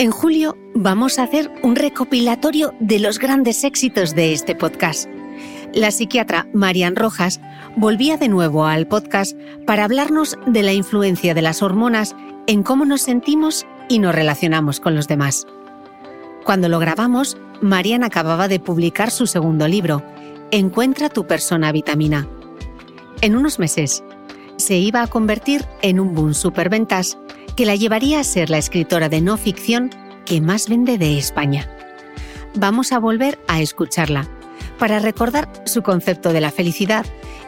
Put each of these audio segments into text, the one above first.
En julio vamos a hacer un recopilatorio de los grandes éxitos de este podcast. La psiquiatra Marian Rojas volvía de nuevo al podcast para hablarnos de la influencia de las hormonas en cómo nos sentimos y nos relacionamos con los demás. Cuando lo grabamos, Marian acababa de publicar su segundo libro, Encuentra tu persona vitamina. En unos meses, se iba a convertir en un boom superventas que la llevaría a ser la escritora de no ficción que más vende de España. Vamos a volver a escucharla para recordar su concepto de la felicidad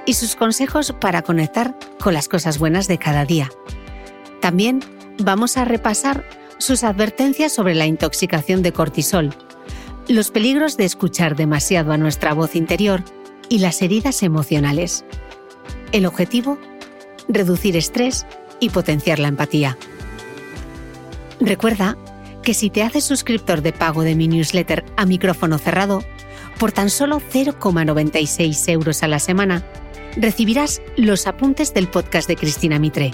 y sus consejos para conectar con las cosas buenas de cada día. También vamos a repasar sus advertencias sobre la intoxicación de cortisol, los peligros de escuchar demasiado a nuestra voz interior y las heridas emocionales. El objetivo, reducir estrés y potenciar la empatía. Recuerda que si te haces suscriptor de pago de mi newsletter a micrófono cerrado, por tan solo 0,96 euros a la semana, recibirás los apuntes del podcast de Cristina Mitre,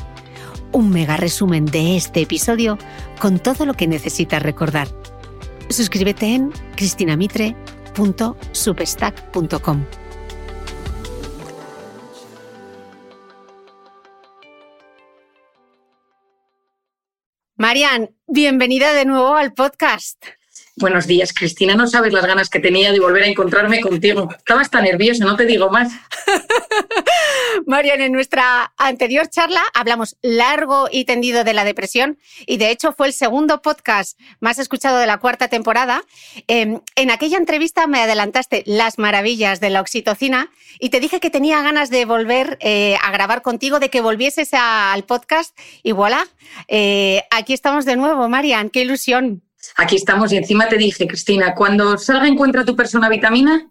un mega resumen de este episodio con todo lo que necesitas recordar. Suscríbete en cristinamitre.substack.com. Marian, bienvenida de nuevo al podcast. Buenos días, Cristina. No sabes las ganas que tenía de volver a encontrarme contigo. Estaba hasta nerviosa, no te digo más. Marian, en nuestra anterior charla hablamos largo y tendido de la depresión y de hecho fue el segundo podcast más escuchado de la cuarta temporada. Em, en aquella entrevista me adelantaste las maravillas de la oxitocina y te dije que tenía ganas de volver eh, a grabar contigo, de que volvieses al podcast y voilà, eh, aquí estamos de nuevo, Marian, qué ilusión aquí estamos y encima te dije, Cristina, cuando salga Encuentra tu persona vitamina,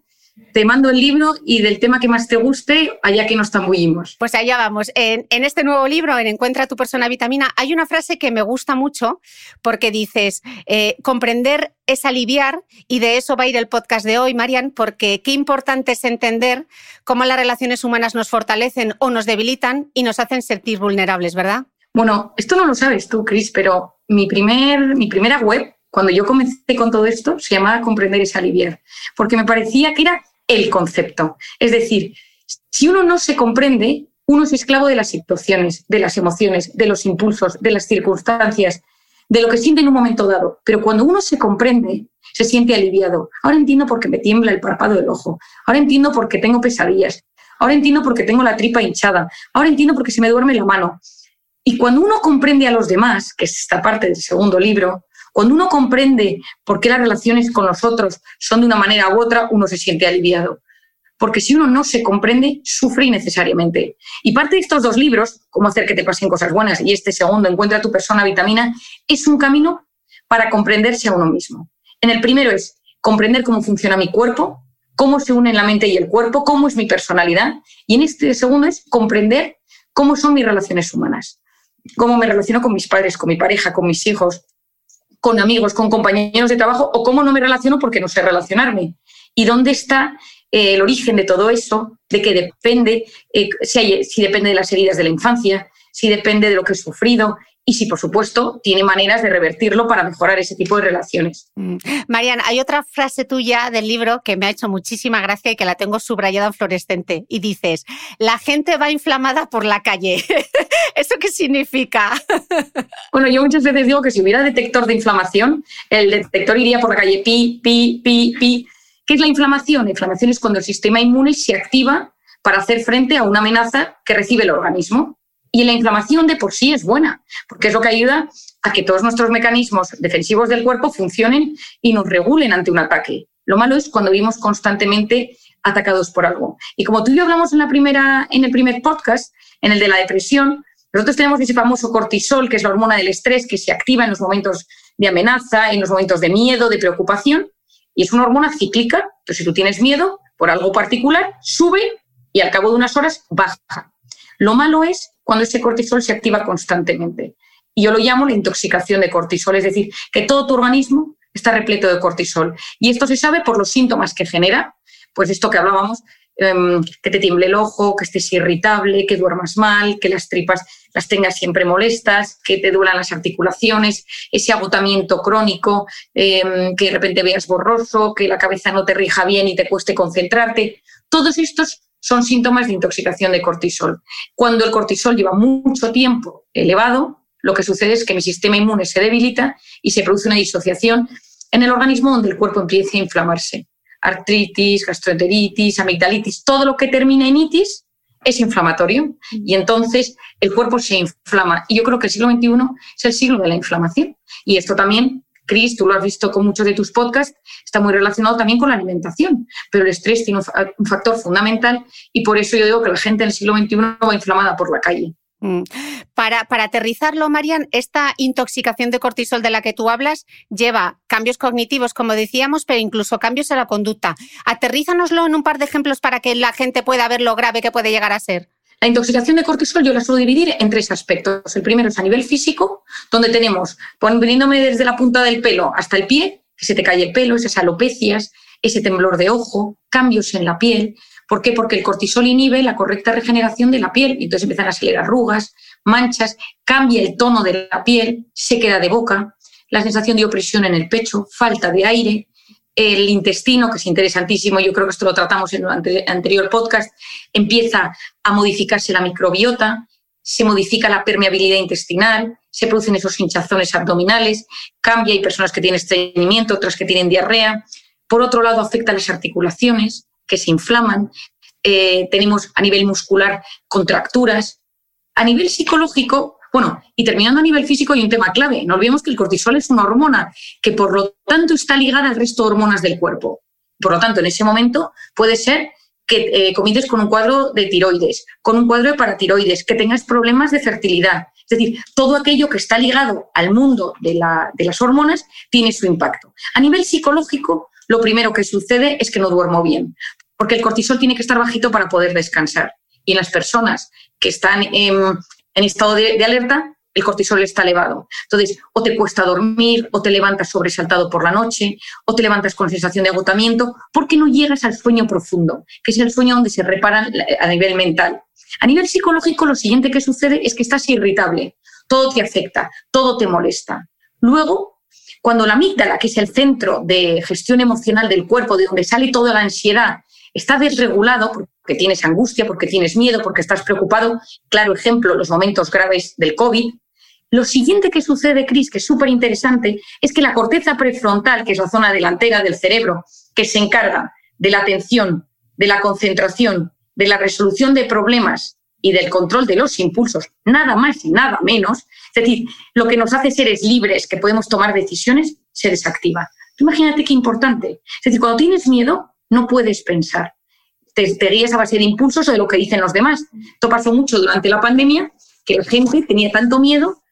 te mando el libro y del tema que más te guste, allá que nos tambullimos. Pues allá vamos. En, este nuevo libro, en Encuentra tu persona vitamina, hay una frase que me gusta mucho porque dices, eh, comprender es aliviar y de eso va a ir el podcast de hoy, Marian, porque qué importante es entender cómo las relaciones humanas nos fortalecen o nos debilitan y nos hacen sentir vulnerables, ¿verdad? Bueno, esto no lo sabes tú, Cris, pero mi, primer, mi primera web cuando yo comencé con todo esto, se llamaba comprender es aliviar, porque me parecía que era el concepto. Es decir, si uno no se comprende, uno es esclavo de las situaciones, de las emociones, de los impulsos, de las circunstancias, de lo que siente en un momento dado. Pero cuando uno se comprende, se siente aliviado. Ahora entiendo por qué me tiembla el párpado del ojo. Ahora entiendo por qué tengo pesadillas. Ahora entiendo por qué tengo la tripa hinchada. Ahora entiendo por qué se me duerme la mano. Y cuando uno comprende a los demás, que es esta parte del segundo libro, cuando uno comprende por qué las relaciones con los otros son de una manera u otra, uno se siente aliviado. Porque si uno no se comprende, sufre innecesariamente. Y parte de estos dos libros, Cómo hacer que te pasen cosas buenas, y este segundo, Encuentra tu persona vitamina, es un camino para comprenderse a uno mismo. En el primero es comprender cómo funciona mi cuerpo, cómo se unen la mente y el cuerpo, cómo es mi personalidad. Y en este segundo es comprender cómo son mis relaciones humanas, cómo me relaciono con mis padres, con mi pareja, con mis hijos, con amigos, con compañeros de trabajo, o cómo no me relaciono porque no sé relacionarme. Y dónde está eh, el origen de todo eso, de que depende, eh, si, si depende de las heridas de la infancia, si depende de lo que he sufrido y si, por supuesto, tiene maneras de revertirlo para mejorar ese tipo de relaciones. Mm. Marian, hay otra frase tuya del libro que me ha hecho muchísima gracia y que la tengo subrayada en fluorescente. Y dices, la gente va inflamada por la calle. ¿Eso qué significa? bueno, yo muchas veces digo que si hubiera detector de inflamación, el detector iría por la calle pi, pi, pi, pi. ¿Qué es la inflamación? La inflamación es cuando el sistema inmune se activa para hacer frente a una amenaza que recibe el organismo. Y la inflamación de por sí es buena, porque es lo que ayuda a que todos nuestros mecanismos defensivos del cuerpo funcionen y nos regulen ante un ataque. Lo malo es cuando vivimos constantemente atacados por algo. Y como tú y yo hablamos en, la primera, en el primer podcast, en el de la depresión, nosotros tenemos ese famoso cortisol, que es la hormona del estrés, que se activa en los momentos de amenaza, en los momentos de miedo, de preocupación, y es una hormona cíclica. Entonces, si tú tienes miedo por algo particular, sube y al cabo de unas horas baja. Lo malo es cuando ese cortisol se activa constantemente. Y yo lo llamo la intoxicación de cortisol, es decir, que todo tu organismo está repleto de cortisol. Y esto se sabe por los síntomas que genera, pues esto que hablábamos, em, que te tiemble el ojo, que estés irritable, que duermas mal, que las tripas las tengas siempre molestas, que te duelan las articulaciones, ese agotamiento crónico, em, que de repente veas borroso, que la cabeza no te rija bien y te cueste concentrarte. Todos estos son síntomas de intoxicación de cortisol. Cuando el cortisol lleva mucho tiempo elevado, lo que sucede es que mi sistema inmune se debilita y se produce una disociación en el organismo donde el cuerpo empieza a inflamarse. Artritis, gastroenteritis, amigdalitis, todo lo que termina en itis es inflamatorio y entonces el cuerpo se inflama. Y yo creo que el siglo XXI es el siglo de la inflamación. Y esto también Cris, tú lo has visto con muchos de tus podcasts, está muy relacionado también con la alimentación, pero el estrés tiene un factor fundamental y por eso yo digo que la gente en el siglo XXI va inflamada por la calle. Mm. Para, para, aterrizarlo, Marian, esta intoxicación de cortisol de la que tú hablas lleva cambios cognitivos, como decíamos, pero incluso cambios en la conducta. Aterrízanoslo en un par de ejemplos para que la gente pueda ver lo grave que puede llegar a ser. La intoxicación de cortisol yo la suelo dividir en tres aspectos. El primero es a nivel físico, donde tenemos, poniéndome desde la punta del pelo hasta el pie, que se te cae el pelo, esas alopecias, ese temblor de ojo, cambios en la piel. ¿Por qué? Porque el cortisol inhibe la correcta regeneración de la piel y entonces empiezan a salir arrugas, manchas, cambia el tono de la piel, se queda de boca, la sensación de opresión en el pecho, falta de aire, el intestino, que es interesantísimo, yo creo que esto lo tratamos en el anterior podcast, empieza a modificarse la microbiota, se modifica la permeabilidad intestinal, se producen esos hinchazones abdominales, cambia, hay personas que tienen estreñimiento, otras que tienen diarrea. Por otro lado, afecta las articulaciones, que se inflaman. Eh, tenemos a nivel muscular contracturas. A nivel psicológico, bueno, y terminando a nivel físico hay un tema clave. No olvidemos que el cortisol es una hormona que por lo tanto está ligada al resto de hormonas del cuerpo. Por lo tanto, en ese momento puede ser que eh, comiences con un cuadro de tiroides, con un cuadro de paratiroides, que tengas problemas de fertilidad. Es decir, todo aquello que está ligado al mundo de, las hormonas tiene su impacto. A nivel psicológico, lo primero que sucede es que no duermo bien, porque el cortisol tiene que estar bajito para poder descansar. Y en las personas que están en, en estado de, alerta, el cortisol está elevado. Entonces, o te cuesta dormir, o te levantas sobresaltado por la noche, o te levantas con sensación de agotamiento, porque no llegas al sueño profundo, que es el sueño donde se reparan a nivel mental. A nivel psicológico, lo siguiente que sucede es que estás irritable, todo te afecta, todo te molesta. Luego, cuando la amígdala, que es el centro de gestión emocional del cuerpo, de donde sale toda la ansiedad, está desregulado, porque tienes angustia, porque tienes miedo, porque estás preocupado. Claro ejemplo, los momentos graves del COVID. Lo siguiente que sucede, Cris, que es súper interesante, es que la corteza prefrontal, que es la zona delantera del cerebro, que se encarga de la atención, de la concentración, de la resolución de problemas y del control de los impulsos, nada más y nada menos, es decir, lo que nos hace seres libres, que podemos tomar decisiones, se desactiva. Imagínate qué importante. Es decir, cuando tienes miedo, no puedes pensar. Te, te guías a base de impulsos o de lo que dicen los demás. Esto pasó mucho durante la pandemia, que la gente tenía tanto miedo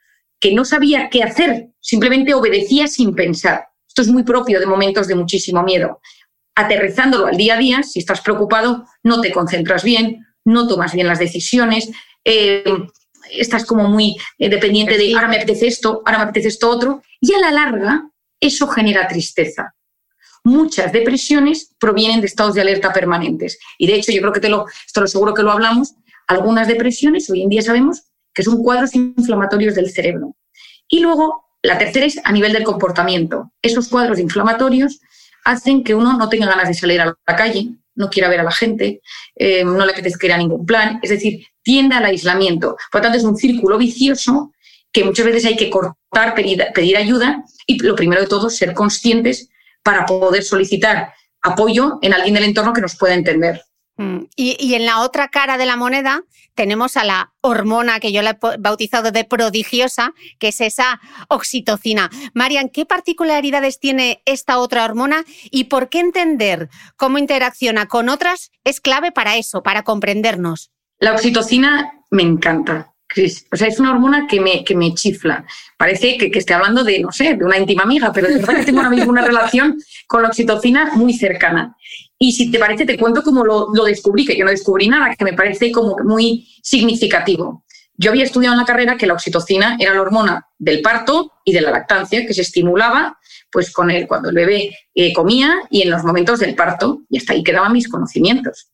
que no sabía qué hacer, simplemente obedecía sin pensar. Esto es muy propio de momentos de muchísimo miedo. Aterrizándolo al día a día, si estás preocupado, no te concentras bien, no tomas bien las decisiones, eh, estás como muy eh, dependiente de ahora me apetece esto, ahora me apetece esto otro, y a la larga eso genera tristeza. Muchas depresiones provienen de estados de alerta permanentes. Y de hecho, yo creo que te lo, esto lo seguro que lo hablamos, algunas depresiones hoy en día sabemos que son cuadros inflamatorios del cerebro. Y luego, la tercera es a nivel del comportamiento. Esos cuadros inflamatorios hacen que uno no tenga ganas de salir a la calle, no quiera ver a la gente, eh, no le apetezca ir a ningún plan, es decir, tiende al aislamiento. Por lo tanto, es un círculo vicioso que muchas veces hay que cortar, pedir, pedir ayuda y lo primero de todo, ser conscientes para poder solicitar apoyo en alguien del entorno que nos pueda entender. Mm, y, en la otra cara de la moneda tenemos a la hormona que yo la he bautizado de prodigiosa, que es esa oxitocina. Marian, ¿qué particularidades tiene esta otra hormona y por qué entender cómo interacciona con otras es clave para eso, para comprendernos? La oxitocina me encanta. O sea, es una hormona que me, que me chifla. Parece que, que esté hablando de, no sé, de una íntima amiga, pero de verdad que tengo ahora mismo una relación con la oxitocina muy cercana. Y si te parece, te cuento cómo lo, lo, descubrí, que yo no descubrí nada, que me parece como muy significativo. Yo había estudiado en la carrera que la oxitocina era la hormona del parto y de la lactancia, que se estimulaba pues con él cuando el bebé eh, comía y en los momentos del parto, y hasta ahí quedaban mis conocimientos.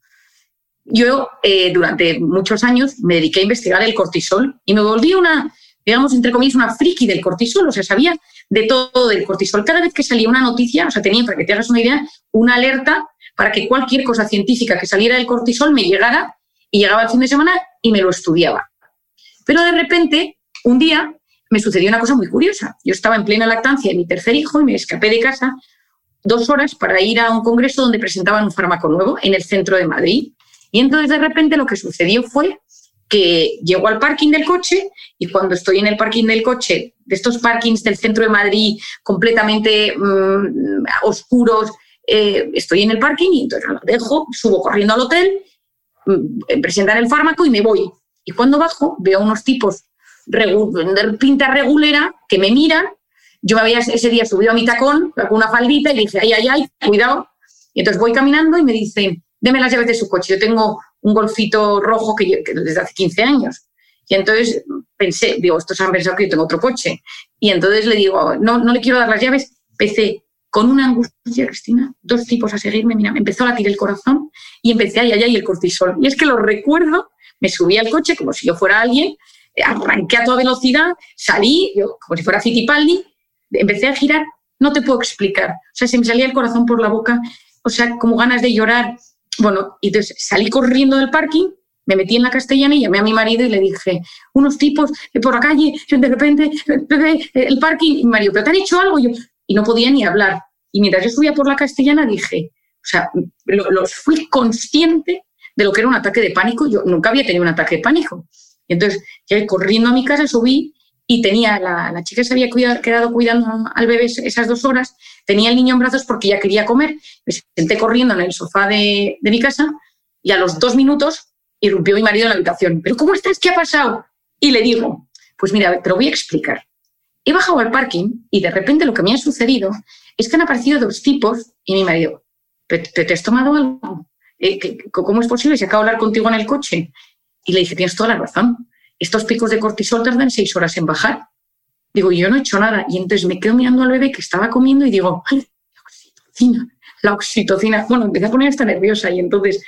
Yo eh, durante muchos años me dediqué a investigar el cortisol y me volví una, digamos, entre comillas, una friki del cortisol, o sea, sabía de todo del cortisol. Cada vez que salía una noticia, o sea, tenía, para que te hagas una idea, una alerta para que cualquier cosa científica que saliera del cortisol me llegara y llegaba el fin de semana y me lo estudiaba. Pero de repente, un día, me sucedió una cosa muy curiosa. Yo estaba en plena lactancia de mi tercer hijo y me escapé de casa dos horas para ir a un congreso donde presentaban un fármaco nuevo en el centro de Madrid. Y entonces de repente lo que sucedió fue que llego al parking del coche y cuando estoy en el parking del coche, de estos parkings del centro de Madrid completamente mmm, oscuros, eh, estoy en el parking y entonces lo dejo, subo corriendo al hotel, mm, presentar el fármaco y me voy. Y cuando bajo veo unos tipos de pinta regulera que me miran. Yo me había ese día subido a mi tacón con una faldita y dije, ay, ay, ay, cuidado. Y entonces voy caminando y me dicen, deme las llaves de su coche. Yo tengo un golfito rojo que, desde hace 15 años. Y entonces pensé, digo, estos han pensado que yo tengo otro coche. Y entonces le digo, no, no le quiero dar las llaves. Empecé con una angustia, Cristina, dos tipos a seguirme, mira, me empezó a latir el corazón y empecé ay, ay, ay, el cortisol. Y es que lo recuerdo, me subí al coche como si yo fuera alguien, arranqué a toda velocidad, salí, yo como si fuera Fittipaldi, empecé a girar, no te puedo explicar. O sea, se me salía el corazón por la boca, o sea, como ganas de llorar. Bueno, y entonces salí corriendo del parking, me metí en la castellana y llamé a mi marido y le dije, unos tipos por la calle, de repente, el parking, y Mario, ¿pero te han hecho algo? Yo, y no podía ni hablar. Y mientras yo subía por la castellana dije, o sea, los fui consciente de lo que era un ataque de pánico. Yo nunca había tenido un ataque de pánico. Y entonces, ya corriendo a mi casa, subí y tenía, la, la chica se había quedado cuidando al bebé esas dos horas, tenía el niño en brazos porque ya quería comer. Me senté corriendo en el sofá de, mi casa y a los dos minutos irrumpió mi marido en la habitación. ¿Pero cómo estás? ¿Qué ha pasado? Y le digo, pues mira, te lo voy a explicar. He bajado al parking y de repente lo que me ha sucedido es que han aparecido dos tipos y mi marido, ¿te, te has tomado algo? Eh, ¿Cómo es posible si acabo de hablar contigo en el coche? Y le dije, tienes toda la razón. Estos picos de cortisol tardan seis horas en bajar. Digo, yo no he hecho nada. Y entonces me quedo mirando al bebé que estaba comiendo y digo, ¡ay, la oxitocina! La oxitocina. Bueno, empecé a poner esta nerviosa y entonces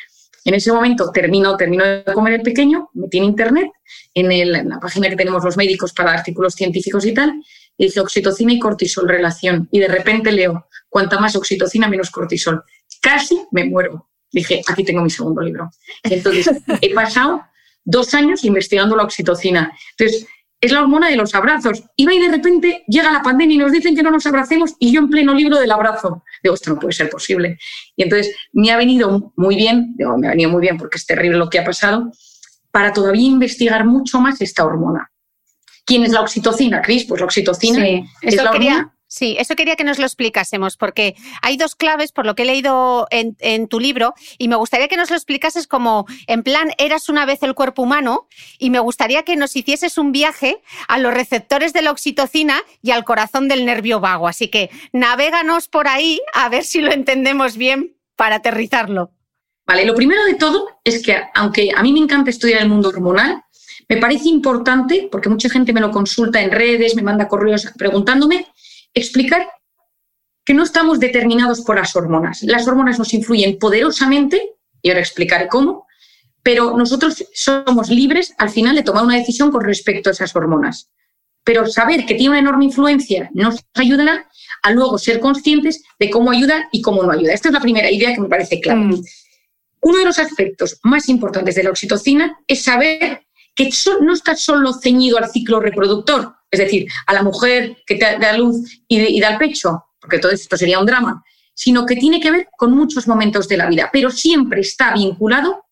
en ese momento termino, termino de comer el pequeño, metí en internet, en, la página que tenemos los médicos para artículos científicos y tal, y dice oxitocina y cortisol relación. Y de repente leo, cuanta más oxitocina, menos cortisol. Casi me muero. dije, aquí tengo mi segundo libro. entonces he pasado dos años investigando la oxitocina. Entonces, es la hormona de los abrazos. Y va y de repente llega la pandemia y nos dicen que no nos abracemos y yo en pleno libro del abrazo. Digo, esto no puede ser posible. Y entonces me ha venido muy bien, digo, me ha venido muy bien porque es terrible lo que ha pasado, para todavía investigar mucho más esta hormona. ¿Quién es la oxitocina, Cris? Pues la oxitocina es la hormona Sí, eso quería que nos lo explicásemos, porque hay dos claves, por lo que he leído en, tu libro, y me gustaría que nos lo explicases como, en plan, eras una vez el cuerpo humano, y me gustaría que nos hicieses un viaje a los receptores de la oxitocina y al corazón del nervio vago. Así que navéganos por ahí a ver si lo entendemos bien para aterrizarlo. Vale, lo primero de todo es que, aunque a mí me encanta estudiar el mundo hormonal, me parece importante, porque mucha gente me lo consulta en redes, me manda correos preguntándome, explicar que no estamos determinados por las hormonas. Las hormonas nos influyen poderosamente, y ahora explicaré cómo, pero nosotros somos libres al final de tomar una decisión con respecto a esas hormonas. Pero saber que tiene una enorme influencia nos ayudará a luego ser conscientes de cómo ayuda y cómo no ayuda. Esta es la primera idea que me parece clara. Mm. Uno de los aspectos más importantes de la oxitocina es saber que no está solo ceñido al ciclo reproductor, es decir, a la mujer que te da luz y, da el pecho, porque todo esto sería un drama, sino que tiene que ver con muchos momentos de la vida, pero siempre está vinculado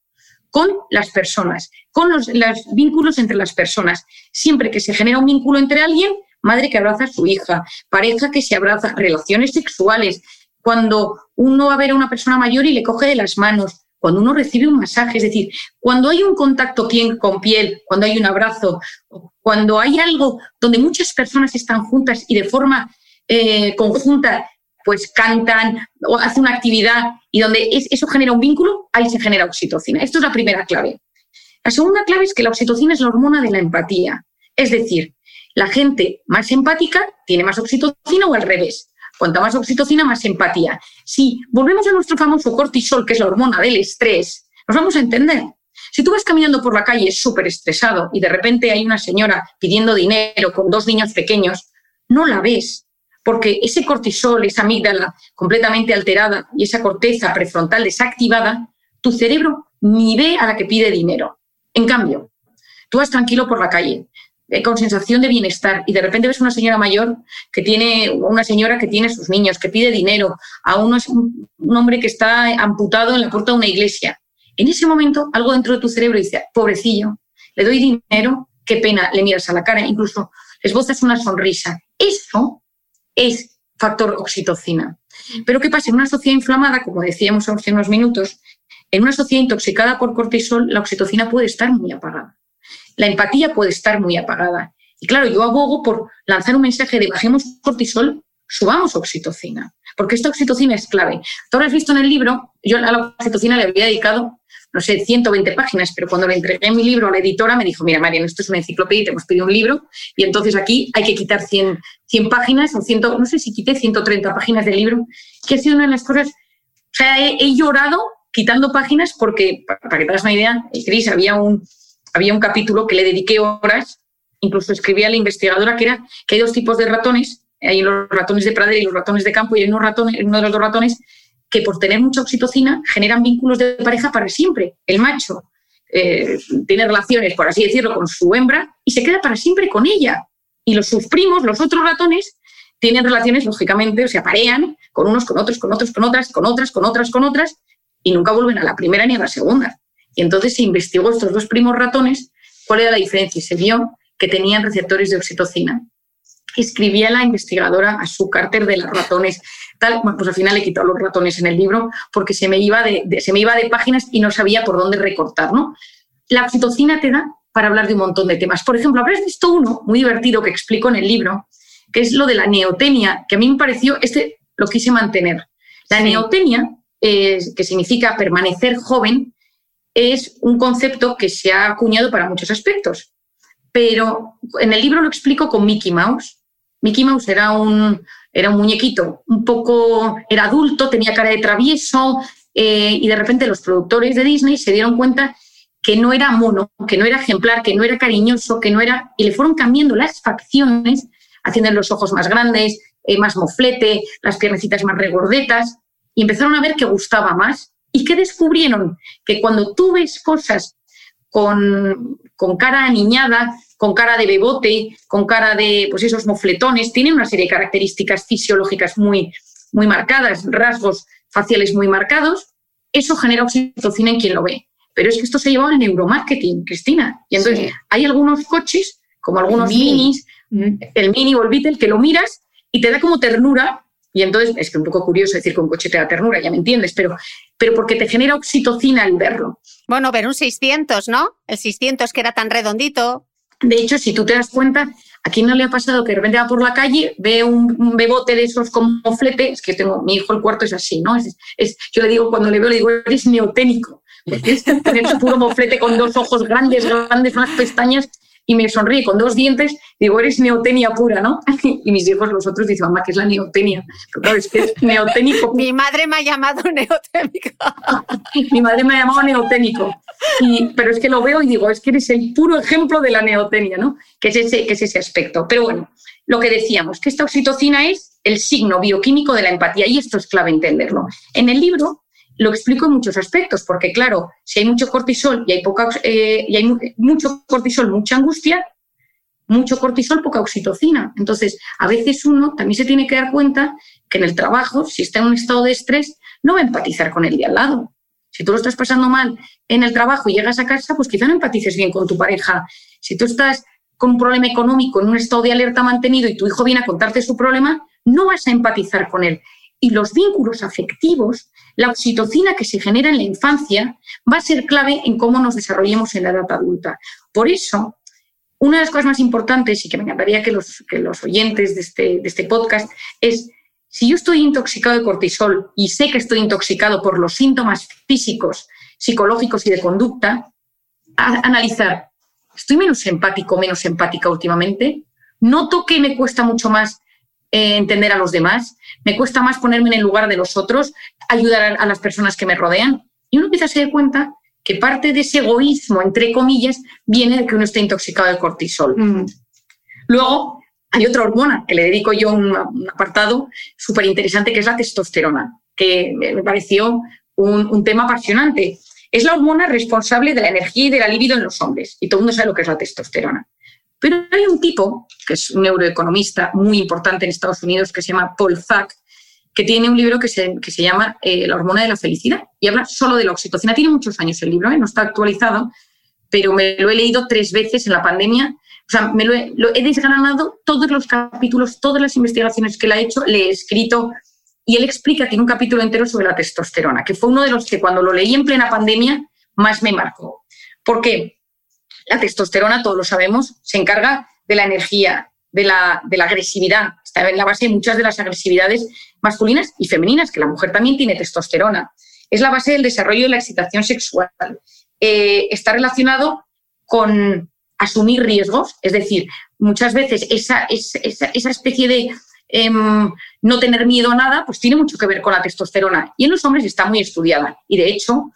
con las personas, con los, vínculos entre las personas. Siempre que se genera un vínculo entre alguien, madre que abraza a su hija, pareja que se abraza, relaciones sexuales, cuando uno va a ver a una persona mayor y le coge de las manos, cuando uno recibe un masaje, es decir, cuando hay un contacto piel con piel, cuando hay un abrazo, cuando hay algo donde muchas personas están juntas y de forma eh, conjunta pues cantan o hacen una actividad y donde eso genera un vínculo, ahí se genera oxitocina. Esto es la primera clave. La segunda clave es que la oxitocina es la hormona de la empatía. Es decir, la gente más empática tiene más oxitocina o al revés. Cuanta más oxitocina, más empatía. Si volvemos a nuestro famoso cortisol, que es la hormona del estrés, nos vamos a entender. Si tú vas caminando por la calle súper estresado y de repente hay una señora pidiendo dinero con dos niños pequeños, no la ves, porque ese cortisol, esa amígdala completamente alterada y esa corteza prefrontal desactivada, tu cerebro ni ve a la que pide dinero. En cambio, tú vas tranquilo por la calle, con sensación de bienestar y de repente ves una señora mayor que tiene, una señora que tiene sus niños, que pide dinero, a un, hombre que está amputado en la puerta de una iglesia. En ese momento algo dentro de tu cerebro dice, pobrecillo, le doy dinero, qué pena, le miras a la cara, incluso esbozas una sonrisa. Eso es factor oxitocina. Pero ¿qué pasa? En una sociedad inflamada, como decíamos hace unos minutos, en una sociedad intoxicada por cortisol, la oxitocina puede estar muy apagada la empatía puede estar muy apagada. Y claro, yo abogo por lanzar un mensaje de bajemos cortisol, subamos oxitocina, porque esta oxitocina es clave. Tú has visto en el libro, yo a la oxitocina le había dedicado, no sé, 120 páginas, pero cuando le entregué mi libro a la editora me dijo, mira, Marian, esto es una enciclopedia, te hemos pedido un libro, y entonces aquí hay que quitar 100, 100 páginas, o 100, no sé si quité 130 páginas del libro, que ha sido una de las cosas, o sea, he, llorado quitando páginas porque, para que te hagas una idea, Cris, había un, había un capítulo que le dediqué horas, incluso escribí a la investigadora que era que hay dos tipos de ratones, hay los ratones de pradera y los ratones de campo, y hay unos ratones, uno de los dos ratones que por tener mucha oxitocina generan vínculos de pareja para siempre. El macho eh, tiene relaciones, por así decirlo, con su hembra y se queda para siempre con ella. Y los sus primos, los otros ratones, tienen relaciones, lógicamente, o se aparean con unos, con otros, con otros, con otras, con otras, con otras, con otras, y nunca vuelven a la primera ni a la segunda. Y entonces se investigó estos dos primos ratones, cuál era la diferencia y se vio que tenían receptores de oxitocina. Escribía la investigadora a su Carter de los ratones. Tal, pues al final le quitó los ratones en el libro porque se me, iba de, se me iba de páginas y no sabía por dónde recortar. ¿no? La oxitocina te da para hablar de un montón de temas. Por ejemplo, habrás visto uno muy divertido que explico en el libro, que es lo de la neotenia, que a mí me pareció, este lo quise mantener. La neotenia, que significa permanecer joven, es un concepto que se ha acuñado para muchos aspectos. Pero en el libro lo explico con Mickey Mouse. Mickey Mouse era un, era un muñequito, un poco, era adulto, tenía cara de travieso, eh, y de repente los productores de Disney se dieron cuenta que no era mono, que no era ejemplar, que no era cariñoso, que no era. y le fueron cambiando las facciones, haciendo los ojos más grandes, eh, más moflete, las piernecitas más regordetas, y empezaron a ver que gustaba más ¿Y qué descubrieron? Que cuando tú ves cosas con, con cara aniñada, con cara de bebote, con cara de pues esos mofletones, tienen una serie de características fisiológicas muy, muy marcadas, rasgos faciales muy marcados, eso genera oxitocina en quien lo ve. Pero es que esto se lleva al neuromarketing, Cristina. Y entonces hay algunos coches, como algunos minis, mm. el mini o el Beetle, que lo miras y te da como ternura. Y entonces es que un poco curioso decir que un coche te da ternura, ya me entiendes, pero, pero porque te genera oxitocina al verlo. Bueno, ver un 600, ¿no? El 600 que era tan redondito. De hecho, si tú te das cuenta, ¿A quién no le ha pasado que de repente va por la calle, ve un, bebote de esos como flete? Es que tengo, mi hijo el cuarto es así, ¿no? Es, yo le digo, cuando le veo, le digo, eres neoténico. Porque es su puro moflete con dos ojos grandes, grandes, unas pestañas y me sonríe con dos dientes, digo, eres neotenia pura, ¿no? Y mis hijos, los otros, dicen, mamá, ¿qué es la neotenia? Pero claro, es que es neoténico. Mi madre me ha llamado neoténico. Mi madre me ha llamado neoténico. pero es que lo veo y digo, es que eres el puro ejemplo de la neotenia, ¿no? Que es ese, que es ese aspecto. Pero bueno, lo que decíamos, que esta oxitocina es el signo bioquímico de la empatía y esto es clave entenderlo. En el libro lo explico en muchos aspectos, porque claro, si hay mucho cortisol y hay, poca, eh, y hay mucho cortisol, mucha angustia, mucho cortisol, poca oxitocina. Entonces, a veces uno también se tiene que dar cuenta que en el trabajo, si está en un estado de estrés, no va a empatizar con el de al lado. Si tú lo estás pasando mal en el trabajo y llegas a casa, pues quizá no empatices bien con tu pareja. Si tú estás con un problema económico en un estado de alerta mantenido y tu hijo viene a contarte su problema, no vas a empatizar con él. Y los vínculos afectivos la oxitocina que se genera en la infancia va a ser clave en cómo nos desarrollemos en la edad adulta. Por eso, una de las cosas más importantes y que me encantaría que los, oyentes de este, de este podcast es, si yo estoy intoxicado de cortisol y sé que estoy intoxicado por los síntomas físicos, psicológicos y de conducta, analizar, ¿estoy menos empático, menos empática últimamente? ¿Noto que me cuesta mucho más eh, entender a los demás, me cuesta más ponerme en el lugar de los otros, ayudar a, las personas que me rodean. Y uno empieza a se dar cuenta que parte de ese egoísmo, entre comillas, viene de que uno está intoxicado de cortisol. Mm. Luego, hay otra hormona que le dedico yo un, apartado súper interesante, que es la testosterona, que me pareció un, un, tema apasionante. Es la hormona responsable de la energía y de la libido en los hombres. Y todo el mundo sabe lo que es la testosterona. Pero hay un tipo, que es un neuroeconomista muy importante en Estados Unidos, que se llama Paul Zack, que tiene un libro que se, que se llama eh, La hormona de la felicidad y habla solo de la oxitocina. Tiene muchos años el libro, ¿eh? no está actualizado, pero me lo he leído tres veces en la pandemia. O sea, me lo he, he desgranado todos los capítulos, todas las investigaciones que él ha hecho, le he escrito y él explica, tiene un capítulo entero sobre la testosterona, que fue uno de los que cuando lo leí en plena pandemia más me marcó. ¿Por qué? La testosterona, todos lo sabemos, se encarga de la energía, de la, agresividad. Está en la base de muchas de las agresividades masculinas y femeninas, que la mujer también tiene testosterona. Es la base del desarrollo de la excitación sexual. Eh, está relacionado con asumir riesgos, es decir, muchas veces esa, esa, especie de em, no tener miedo a nada, pues tiene mucho que ver con la testosterona. Y en los hombres está muy estudiada. Y de hecho,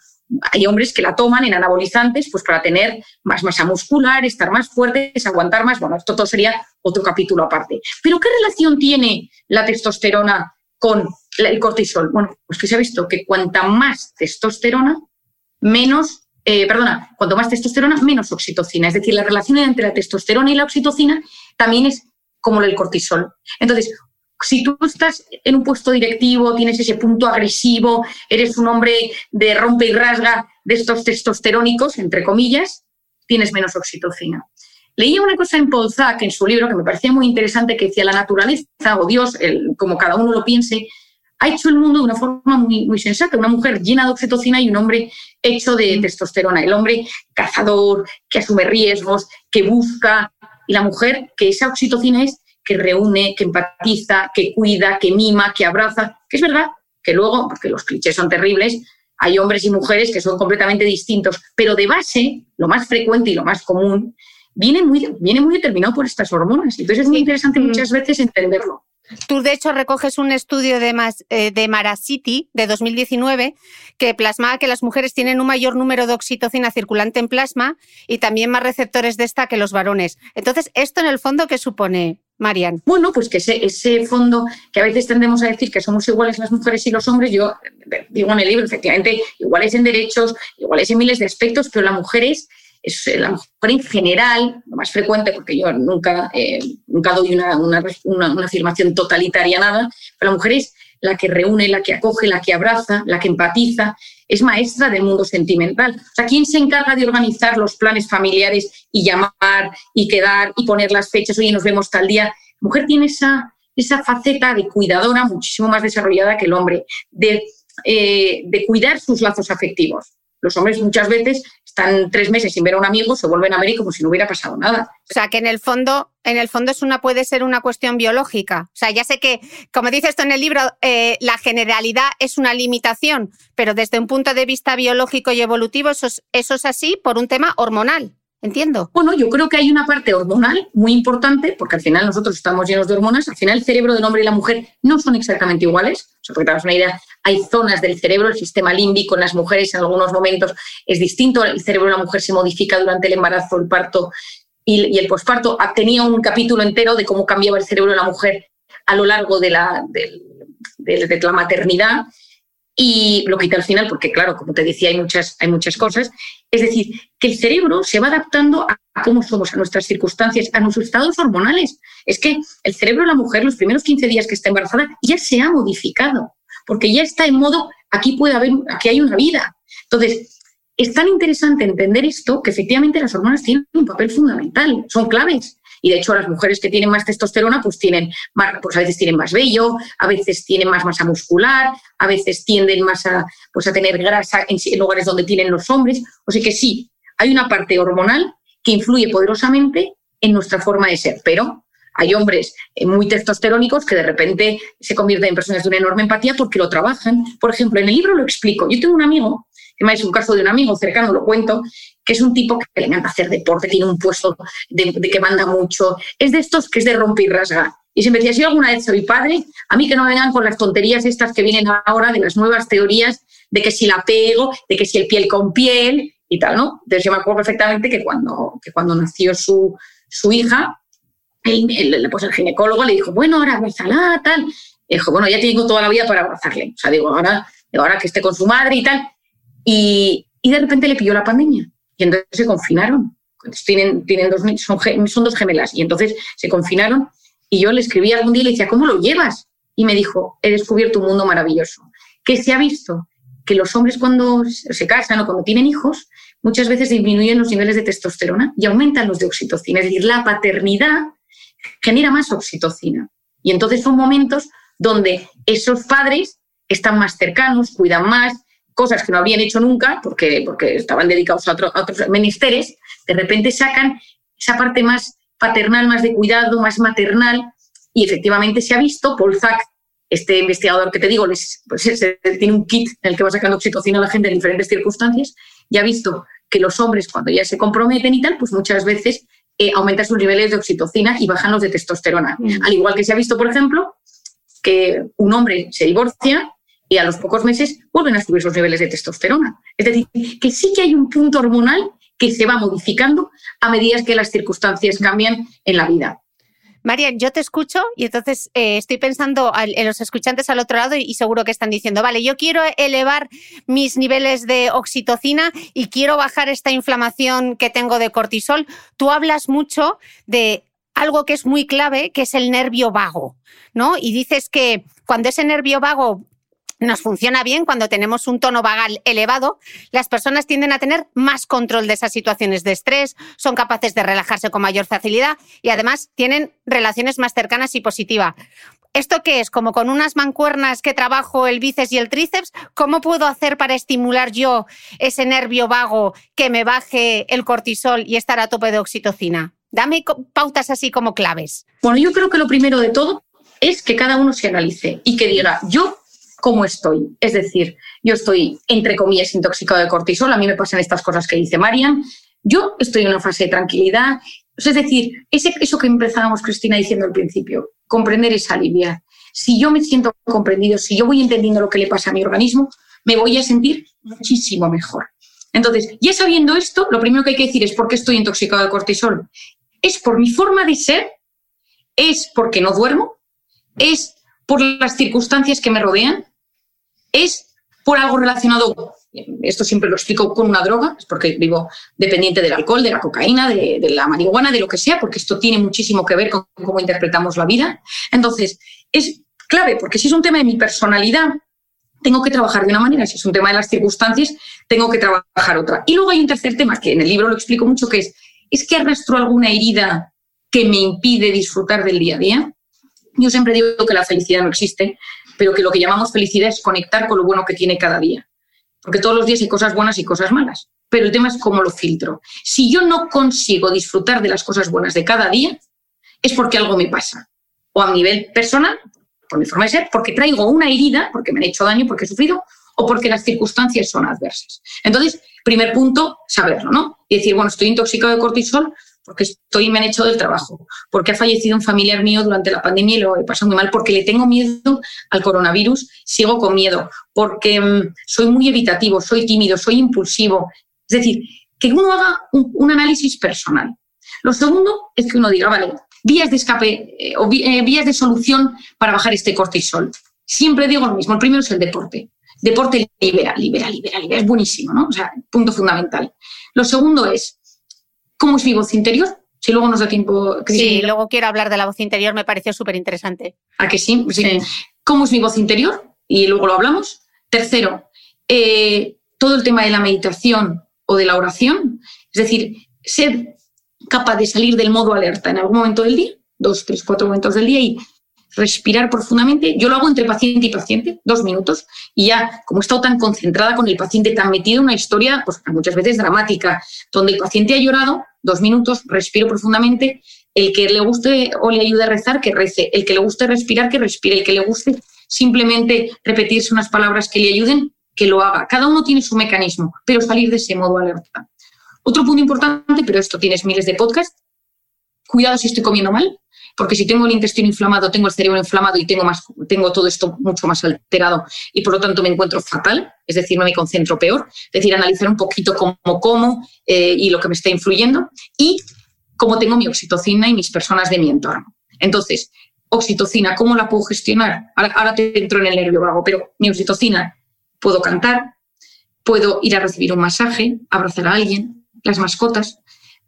hay hombres que la toman en anabolizantes pues para tener más masa muscular, estar más fuertes, aguantar más. Bueno, esto todo sería otro capítulo aparte. Pero ¿qué relación tiene la testosterona con el cortisol? Bueno, pues que se ha visto que cuanta más testosterona, menos, eh, perdona, cuanto más testosterona, menos oxitocina. Es decir, la relación entre la testosterona y la oxitocina también es como el cortisol. Entonces, si tú estás en un puesto directivo, tienes ese punto agresivo, eres un hombre de rompe y rasga de estos testosterónicos, entre comillas, tienes menos oxitocina. Leía una cosa en Paul en su libro, que me parecía muy interesante, que decía la naturaleza o Dios, como cada uno lo piense, ha hecho el mundo de una forma muy, muy sensata. Una mujer llena de oxitocina y un hombre hecho de testosterona. El hombre cazador, que asume riesgos, que busca, y la mujer que esa oxitocina es que reúne, que empatiza, que cuida, que mima, que abraza, que es verdad que luego, porque los clichés son terribles, hay hombres y mujeres que son completamente distintos, pero de base, lo más frecuente y lo más común, viene muy, viene muy determinado por estas hormonas. Entonces es muy interesante mm. muchas veces entenderlo. Tú, de hecho, recoges un estudio de, eh, de de 2019 que plasmaba que las mujeres tienen un mayor número de oxitocina circulante en plasma y también más receptores de esta que los varones. Entonces, ¿esto en el fondo qué supone? Marian? Bueno, pues que ese, ese fondo que a veces tendemos a decir que somos iguales las mujeres y los hombres, yo digo en el libro, efectivamente, iguales en derechos, iguales en miles de aspectos, pero la mujer es, la mujer en general, lo más frecuente, porque yo nunca, eh, nunca doy una, una, una, afirmación totalitaria nada, pero la mujer es la que reúne, la que acoge, la que abraza, la que empatiza, es maestra del mundo sentimental. O sea, ¿quién se encarga de organizar los planes familiares y llamar y quedar y poner las fechas? Oye, nos vemos tal día. La mujer tiene esa, esa faceta de cuidadora muchísimo más desarrollada que el hombre, de, eh, de cuidar sus lazos afectivos. Los hombres muchas veces están tres meses sin ver a un amigo, se vuelven a ver y como si no hubiera pasado nada. O sea, que en el fondo, en el fondo es una, puede ser una cuestión biológica. O sea, ya sé que, como dice esto en el libro, eh, la generalidad es una limitación, pero desde un punto de vista biológico y evolutivo eso eso es así por un tema hormonal. Entiendo. Bueno, yo creo que hay una parte hormonal muy importante, porque al final nosotros estamos llenos de hormonas. Al final el cerebro del hombre y la mujer no son exactamente iguales. O sea, porque te una idea, hay zonas del cerebro, el sistema límbico en las mujeres en algunos momentos es distinto. El cerebro de la mujer se modifica durante el embarazo, el parto y, el posparto. Tenía un capítulo entero de cómo cambiaba el cerebro de la mujer a lo largo de la, de la maternidad y lo quité al final porque, claro, como te decía, hay muchas, hay muchas cosas. Es decir, que el cerebro se va adaptando a, cómo somos, a nuestras circunstancias, a nuestros estados hormonales. Es que el cerebro de la mujer, los primeros 15 días que está embarazada, ya se ha modificado, porque ya está en modo, aquí puede haber, aquí hay una vida. Entonces, es tan interesante entender esto que efectivamente las hormonas tienen un papel fundamental, son claves. Y de hecho, las mujeres que tienen más testosterona, pues tienen más, pues a veces tienen más vello, a veces tienen más masa muscular, a veces tienden más a, pues a tener grasa en, lugares donde tienen los hombres. O sea que sí, hay una parte hormonal que influye poderosamente en nuestra forma de ser, pero hay hombres eh, muy testosterónicos que de repente se convierten en personas de una enorme empatía porque lo trabajan. Por ejemplo, en el libro lo explico. Yo tengo un amigo, que es un caso de un amigo cercano, lo cuento, que es un tipo que le encanta hacer deporte, tiene un puesto de, que manda mucho, es de estos que es de romper y rasga. Y se me decía, si alguna vez soy padre, a mí que no vengan con las tonterías estas que vienen ahora de las nuevas teorías de que si la pego, de que si el piel con piel y tal, ¿no? Entonces yo me acuerdo perfectamente que cuando, que cuando nació su, su hija, el, pues el ginecólogo le dijo, bueno, ahora abrazala, tal. Dijo, bueno, ya tengo toda la vida para abrazarle. O sea, digo, ahora, ahora que esté con su madre y tal. Y, de repente le pilló la pandemia. Y entonces se confinaron. Tienen, tienen dos, son, son dos gemelas. Y entonces se confinaron. Y yo le escribí algún día y le decía, ¿cómo lo llevas? Y me dijo, he descubierto un mundo maravilloso. Que se ha visto que los hombres cuando se casan o cuando tienen hijos, muchas veces disminuyen los niveles de testosterona y aumentan los de oxitocina. Es decir, la paternidad genera más oxitocina. Y entonces son momentos donde esos padres están más cercanos, cuidan más, cosas que no habían hecho nunca, porque, porque estaban dedicados a, otros menesteres, de repente sacan esa parte más paternal, más de cuidado, más maternal, y efectivamente se ha visto, Paul Zack, este investigador que te digo, les, pues, tiene un kit en el que va sacando oxitocina a la gente en diferentes circunstancias, y ha visto que los hombres cuando ya se comprometen y tal, pues muchas veces eh, aumentan sus niveles de oxitocina y bajan los de testosterona. Mm. Al igual que se ha visto, por ejemplo, que un hombre se divorcia y a los pocos meses vuelven a subir sus niveles de testosterona. Es decir, que sí que hay un punto hormonal que se va modificando a medida que las circunstancias cambian en la vida. Marian, yo te escucho y entonces eh, estoy pensando en los escuchantes al otro lado y, seguro que están diciendo, vale, yo quiero elevar mis niveles de oxitocina y quiero bajar esta inflamación que tengo de cortisol. Tú hablas mucho de algo que es muy clave, que es el nervio vago, ¿no? Y dices que cuando ese nervio vago nos funciona bien cuando tenemos un tono vagal elevado, las personas tienden a tener más control de esas situaciones de estrés, son capaces de relajarse con mayor facilidad y además tienen relaciones más cercanas y positivas. ¿Esto qué es? Como con unas mancuernas que trabajo el bíceps y el tríceps, ¿cómo puedo hacer para estimular yo ese nervio vago que me baje el cortisol y estar a tope de oxitocina? Dame pautas así como claves. Bueno, yo creo que lo primero de todo es que cada uno se analice y que diga, yo cómo estoy. Es decir, yo estoy, entre comillas, intoxicado de cortisol, a mí me pasan estas cosas que dice Marian, yo estoy en una fase de tranquilidad. Es decir, ese, eso que empezábamos, Cristina, diciendo al principio, comprender esa aliviar. Si yo me siento comprendido, si yo voy entendiendo lo que le pasa a mi organismo, me voy a sentir muchísimo mejor. Entonces, ya sabiendo esto, lo primero que hay que decir es por qué estoy intoxicado de cortisol. Es por mi forma de ser ¿Es porque no duermo? ¿Es por las circunstancias que me rodean? ¿Es por algo relacionado, esto siempre lo explico con una droga, es porque vivo dependiente del alcohol, de la cocaína, de, la marihuana, de lo que sea, porque esto tiene muchísimo que ver con cómo interpretamos la vida. Entonces, es clave, porque si es un tema de mi personalidad, tengo que trabajar de una manera, si es un tema de las circunstancias, tengo que trabajar otra. Y luego hay un tercer tema que en el libro lo explico mucho, que es, ¿es que arrastro alguna herida que me impide disfrutar del día a día? Yo siempre digo que la felicidad no existe, pero que lo que llamamos felicidad es conectar con lo bueno que tiene cada día. Porque todos los días hay cosas buenas y cosas malas, pero el tema es cómo lo filtro. Si yo no consigo disfrutar de las cosas buenas de cada día, es porque algo me pasa. O a nivel personal, por mi forma de ser, porque traigo una herida, porque me han hecho daño, porque he sufrido, o porque las circunstancias son adversas. Entonces, primer punto, saberlo, ¿no? Y decir, bueno, estoy intoxicado de cortisol porque estoy, me han hecho del trabajo, porque ha fallecido un familiar mío durante la pandemia y lo he pasado muy mal, porque le tengo miedo al coronavirus, sigo con miedo, porque mm, soy muy evitativo, soy tímido, soy impulsivo. Es decir, que uno haga un, análisis personal. Lo segundo es que uno diga, vale, vías de escape eh, o eh, vías de solución para bajar este cortisol. Siempre digo lo mismo. El primero es el deporte. Deporte libera, libera, libera, libera. Es buenísimo, ¿no? O sea, punto fundamental. Lo segundo es cómo es mi voz interior. Si luego nos da tiempo. Sí, luego quiero hablar de la voz interior, me pareció súper interesante. ¿A que sí? sí? ¿Cómo es mi voz interior? Y luego lo hablamos. Tercero, eh, todo el tema de la meditación o de la oración. Es decir, ser capaz de salir del modo alerta en algún momento del día, dos, tres, cuatro momentos del día y respirar profundamente. Yo lo hago entre paciente y paciente, dos minutos, y ya, como he estado tan concentrada con el paciente, tan metido en una historia, pues muchas veces dramática, donde el paciente ha llorado, dos minutos, respiro profundamente. El que le guste o le ayude a rezar, que rece. El que le guste respirar, que respire. El que le guste simplemente repetirse unas palabras que le ayuden, que lo haga. Cada uno tiene su mecanismo, pero salir de ese modo alerta. Otro punto importante, pero esto tienes miles de podcasts, cuidado si estoy comiendo mal, porque si tengo el intestino inflamado, tengo el cerebro inflamado y tengo, más, tengo todo esto mucho más alterado y por lo tanto me encuentro fatal, es decir, no me concentro peor, es decir, analizar un poquito cómo como eh, y lo que me está influyendo y cómo tengo mi oxitocina y mis personas de mi entorno. Entonces, oxitocina, ¿cómo la puedo gestionar? Ahora, ahora te entro en el nervio vago, pero mi oxitocina, puedo cantar, puedo ir a recibir un masaje, abrazar a alguien, las mascotas.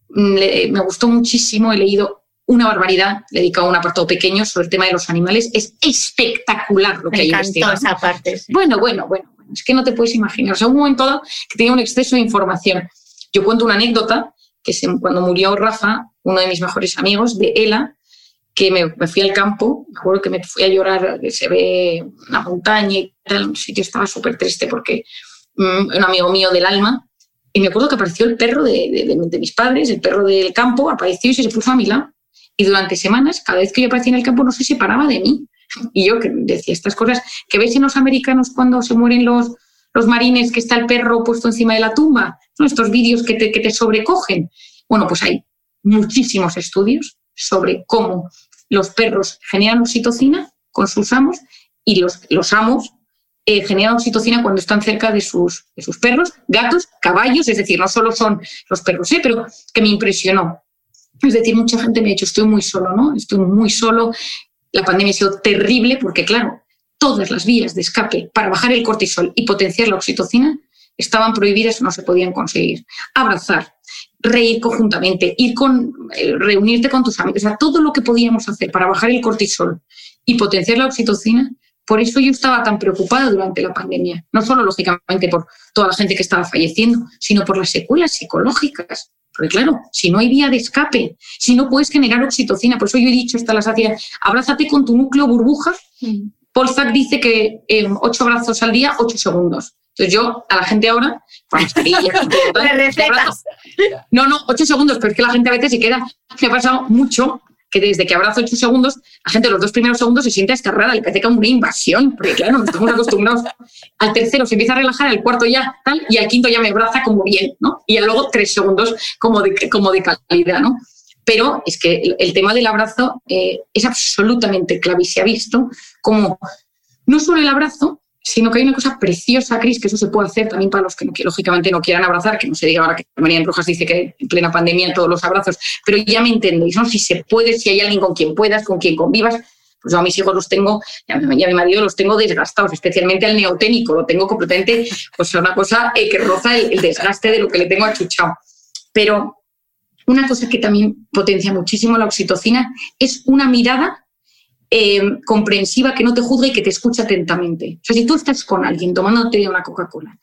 Mm, me gustó muchísimo, he leído una barbaridad, dedicado a un apartado pequeño sobre el tema de los animales. Es espectacular lo que hay investigado. esa parte. Bueno, bueno, bueno, es que no te puedes imaginar. O sea, un momento dado que tenía un exceso de información. Yo cuento una anécdota, que es cuando murió Rafa, uno de mis mejores amigos, de Ela, que me, fui al campo, me acuerdo que me fui a llorar, se ve una montaña y tal, un sitio estaba súper triste porque mm, un amigo mío del alma, y me acuerdo que apareció el perro de, de, mis padres, el perro del campo, apareció y se puso a mi lado. Y durante semanas, cada vez que yo aparecía en el campo, no se separaba de mí. Y yo decía estas cosas que ves en los americanos cuando se mueren los, los marines, que está el perro puesto encima de la tumba, estos vídeos que te, que te sobrecogen. Bueno, pues hay muchísimos estudios sobre cómo los perros generan oxitocina con sus amos y los, los amos eh, generan oxitocina cuando están cerca de sus, de sus perros, gatos, caballos, es decir, no solo son los perros, ¿eh? pero que me impresionó. Es decir, mucha gente me ha dicho, estoy muy solo, ¿no? Estoy muy solo. La pandemia ha sido terrible porque, claro, todas las vías de escape para bajar el cortisol y potenciar la oxitocina estaban prohibidas no se podían conseguir. Abrazar, reír conjuntamente, ir con, eh, reunirte con tus amigos, o sea, todo lo que podíamos hacer para bajar el cortisol y potenciar la oxitocina. Por eso yo estaba tan preocupada durante la pandemia, no solo lógicamente por toda la gente que estaba falleciendo, sino por las secuelas psicológicas. Porque claro, si no hay vía de escape, si no puedes generar oxitocina, por eso yo he dicho hasta la saciedad, abrázate con tu núcleo burbuja. Mm. Paul Zack dice que eh, ocho abrazos al día, ocho segundos. Entonces yo a la gente ahora, no, no, ocho segundos, pero es que la gente a veces se queda, me ha pasado mucho que desde que abrazo ocho segundos, la gente los dos primeros segundos se siente escarrada, le parece como una invasión, porque claro, estamos acostumbrados. Al tercero se empieza a relajar, al cuarto ya tal, y al quinto ya me abraza como bien, ¿no? Y luego tres segundos como de, como de calidad, ¿no? Pero es que el, tema del abrazo eh, es absolutamente clave y se ha visto como no solo el abrazo, sino que hay una cosa preciosa, Cris, que eso se puede hacer también para los que, lógicamente no quieran abrazar, que no se diga ahora que María Rojas dice que en plena pandemia todos los abrazos, pero ya me entendéis, ¿no? Si se puede, si hay alguien con quien puedas, con quien convivas, pues yo a mis hijos los tengo, y a mi, marido los tengo desgastados, especialmente al neoténico, lo tengo completamente, pues una cosa eh, que roza el, desgaste de lo que le tengo achuchado. Pero una cosa que también potencia muchísimo la oxitocina es una mirada eh, comprensiva que no te juzga y que te escucha atentamente. O sea, si tú estás con alguien tomándote una Coca-Cola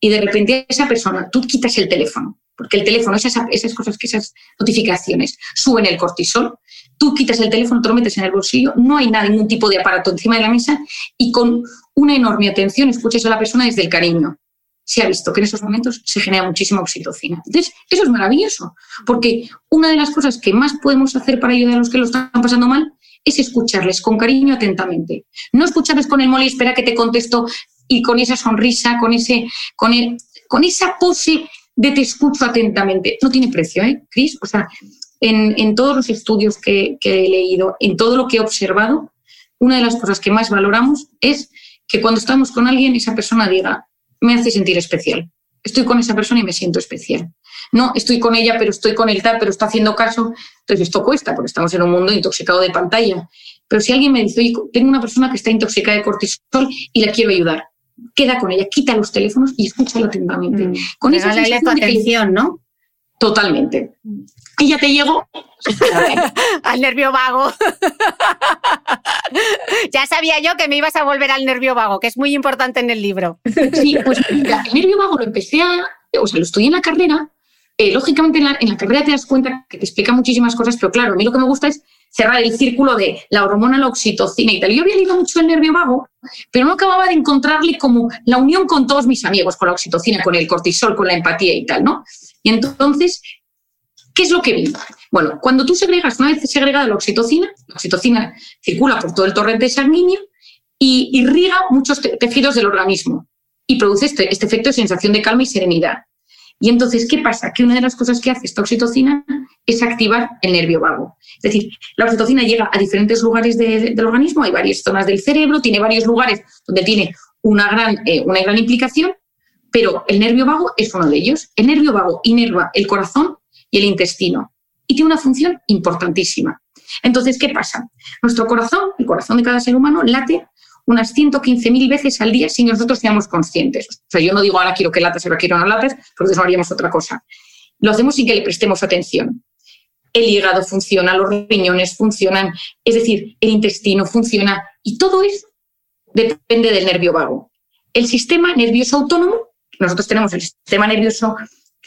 y de repente esa persona, tú quitas el teléfono, porque el teléfono, esas, esas cosas, que esas notificaciones suben el cortisol, tú quitas el teléfono, te lo metes en el bolsillo, no hay nada, ningún tipo de aparato encima de la mesa y con una enorme atención escuchas a la persona desde el cariño. Se ha visto que en esos momentos se genera muchísima oxitocina. Entonces, eso es maravilloso, porque una de las cosas que más podemos hacer para ayudar a los que lo están pasando mal es escucharles con cariño atentamente. No escucharles con el mole y espera que te contesto y con esa sonrisa, con, ese, con, el, con esa pose de te escucho atentamente. No tiene precio, ¿eh, Cris? O sea, en, todos los estudios que, he leído, en todo lo que he observado, una de las cosas que más valoramos es que cuando estamos con alguien, esa persona diga, me hace sentir especial. Estoy con esa persona y me siento especial. No, estoy con ella, pero estoy con él tal, pero está haciendo caso. Entonces esto cuesta, porque estamos en un mundo intoxicado de pantalla. Pero si alguien me dice, oye, tengo una persona que está intoxicada de cortisol y la quiero ayudar, queda con ella, quita los teléfonos y escúchalo atentamente. Mm. Con esa atención, ¿no? Totalmente. Y ya te llego al nervio vago. ya sabía yo que me ibas a volver al nervio vago, que es muy importante en el libro. sí, pues el nervio vago lo empecé a, o sea, lo estudié en la carrera. Eh, lógicamente en la, en la, carrera te das cuenta que te explica muchísimas cosas, pero claro, a mí lo que me gusta es cerrar el círculo de la hormona, la oxitocina y tal. Yo había leído mucho el nervio vago, pero no acababa de encontrarle como la unión con todos mis amigos, con la oxitocina, con el cortisol, con la empatía y tal, ¿no? Y entonces, ¿qué es lo que vi? Bueno, cuando tú segregas, una vez segregada la oxitocina, la oxitocina circula por todo el torrente sanguíneo y irriga muchos tejidos del organismo y produce este, este efecto de sensación de calma y serenidad. Y entonces, ¿qué pasa? Que una de las cosas que hace esta oxitocina es activar el nervio vago. Es decir, la oxitocina llega a diferentes lugares del organismo, hay varias zonas del cerebro, tiene varios lugares donde tiene una gran, eh, una gran implicación, pero el nervio vago es uno de ellos. El nervio vago inerva el corazón y el intestino y tiene una función importantísima. Entonces, ¿qué pasa? Nuestro corazón, el corazón de cada ser humano, late unas 115.000 veces al día que nosotros seamos conscientes. O sea, yo no digo ahora quiero que latas, ahora quiero no latas, porque no haríamos otra cosa. Lo hacemos sin que le prestemos atención. El hígado funciona, los riñones funcionan, es decir, el intestino funciona y todo eso depende del nervio vago. El sistema nervioso autónomo, nosotros tenemos el sistema nervioso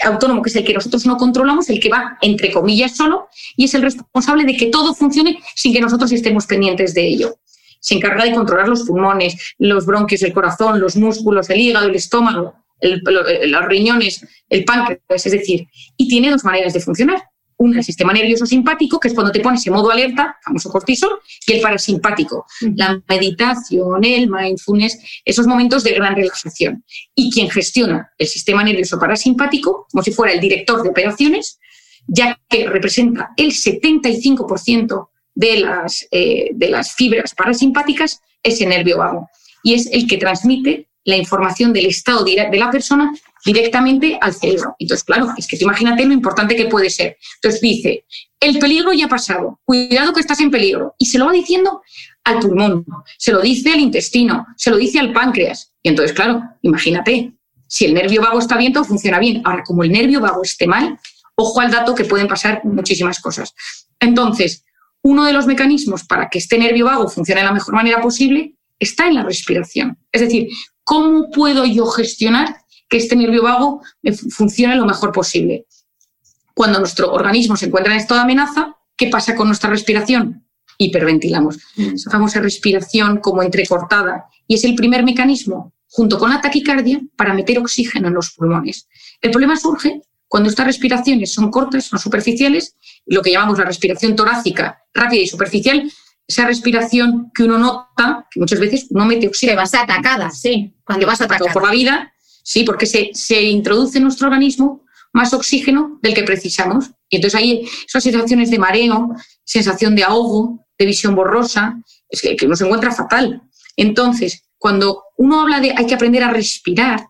autónomo, que es el que nosotros no controlamos, el que va, entre comillas, solo, y es el responsable de que todo funcione sin que nosotros estemos pendientes de ello. Se encarga de controlar los pulmones, los bronquios, el corazón, los músculos, el hígado, el estómago, los riñones, el páncreas, es decir, y tiene dos maneras de funcionar. Una, el sistema nervioso simpático, que es cuando te pones en modo alerta, famoso cortisol, y el parasimpático, la meditación, el mindfulness, esos momentos de gran relajación. Y quien gestiona el sistema nervioso parasimpático, como si fuera el director de operaciones, ya que representa el 75% de las, eh, de las fibras parasimpáticas, es el nervio vago. Y es el que transmite la información del estado de la persona directamente al cerebro. Entonces, claro, es que imagínate lo importante que puede ser. Entonces dice, el peligro ya ha pasado, cuidado que estás en peligro. Y se lo va diciendo al pulmón, se lo dice al intestino, se lo dice al páncreas. Y entonces, claro, imagínate, si el nervio vago está bien, todo funciona bien. Ahora, como el nervio vago esté mal, ojo al dato que pueden pasar muchísimas cosas. Entonces, uno de los mecanismos para que este nervio vago funcione de la mejor manera posible está en la respiración. Es decir, ¿cómo puedo yo gestionar que este nervio vago funcione lo mejor posible? Cuando nuestro organismo se encuentra en estado de amenaza, ¿qué pasa con nuestra respiración? Hiperventilamos. Mm. Esa famosa respiración como entrecortada. Y es el primer mecanismo, junto con la taquicardia, para meter oxígeno en los pulmones. El problema surge cuando estas respiraciones son cortas, son superficiales, lo que llamamos la respiración torácica rápida y superficial, esa respiración que uno nota, que muchas veces no mete oxígeno. vas atacada, sí, cuando vas atacada. Por la vida, sí, porque se, se introduce en nuestro organismo más oxígeno del que precisamos. Y entonces hay esas sensaciones de mareo, sensación de ahogo, de visión borrosa, es que, que uno se encuentra fatal. Entonces, cuando uno habla de hay que aprender a respirar,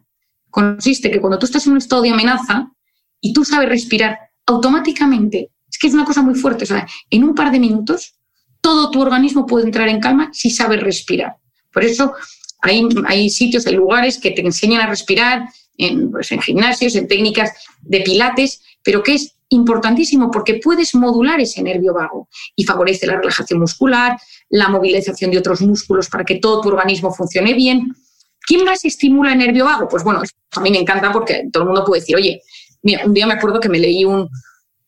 consiste que cuando tú estás en un estado de amenaza y tú sabes respirar, automáticamente, es que es una cosa muy fuerte, o sea, en un par de minutos todo tu organismo puede entrar en calma si sabes respirar. Por eso hay, hay sitios, hay lugares que te enseñan a respirar en, pues, en gimnasios, en técnicas de pilates, pero que es importantísimo porque puedes modular ese nervio vago y favorece la relajación muscular, la movilización de otros músculos para que todo tu organismo funcione bien. ¿Quién más estimula el nervio vago? Pues bueno, a mí me encanta porque todo el mundo puede decir, oye, un día me acuerdo que me leí un,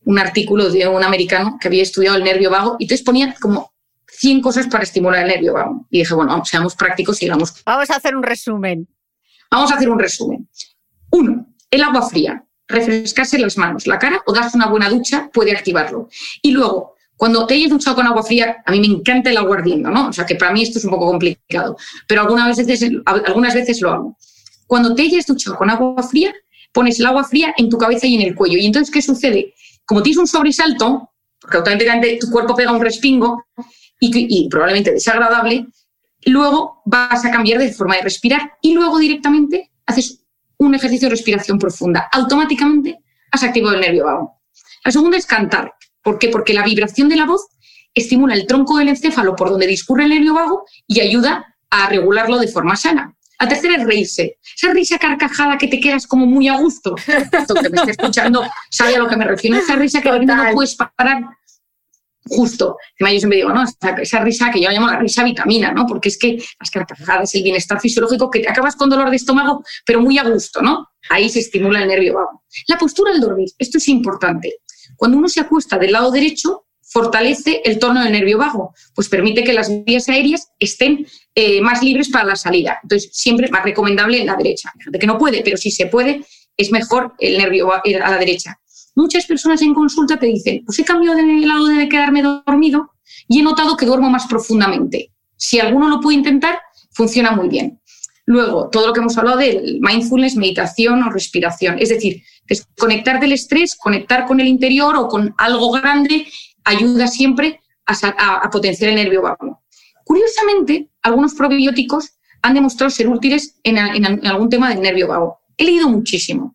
un artículo de un americano que había estudiado el nervio vago y entonces ponía como 100 cosas para estimular el nervio vago. Y dije, bueno, seamos prácticos y vamos. Vamos a hacer un resumen. Vamos a hacer un resumen. Uno, el agua fría refrescarse las manos, la cara o darse una buena ducha puede activarlo. Y luego, cuando te hayas duchado con agua fría, a mí me encanta el agua ardiendo, ¿no? O sea, que para mí esto es un poco complicado, pero algunas veces, algunas veces lo hago. Cuando te hayas duchado con agua fría, pones el agua fría en tu cabeza y en el cuello. Y entonces, ¿qué sucede? Como tienes un sobresalto, porque automáticamente tu cuerpo pega un respingo y, probablemente desagradable, luego vas a cambiar de forma de respirar y luego directamente haces un ejercicio de respiración profunda. Automáticamente has activado el nervio vago. La segunda es cantar. ¿Por qué? Porque la vibración de la voz estimula el tronco del encéfalo por donde discurre el nervio vago y ayuda a regularlo de forma sana. La tercera es reírse. Esa risa carcajada que te quedas como muy a gusto. Esto que me está escuchando sabe a lo que me refiero. Esa risa que no puedes parar justo. Yo siempre digo, ¿no? Esa, risa que yo llamo la risa vitamina, ¿no? Porque es que las carcajadas, el bienestar fisiológico, que te acabas con dolor de estómago, pero muy a gusto, ¿no? Ahí se estimula el nervio vago. La postura al dormir, esto es importante. Cuando uno se acuesta del lado derecho, fortalece el tono del nervio vago, pues permite que las vías aéreas estén eh, más libres para la salida. Entonces, siempre más recomendable la derecha. De que no puede, pero si se puede, es mejor el nervio a la derecha muchas personas en consulta te dicen, pues he cambiado de lado de quedarme dormido y he notado que duermo más profundamente. Si alguno lo puede intentar, funciona muy bien. Luego, todo lo que hemos hablado del mindfulness, meditación o respiración. Es decir, desconectar del estrés, conectar con el interior o con algo grande, ayuda siempre a, potenciar el nervio vago. Curiosamente, algunos probióticos han demostrado ser útiles en algún tema del nervio vago. He leído muchísimo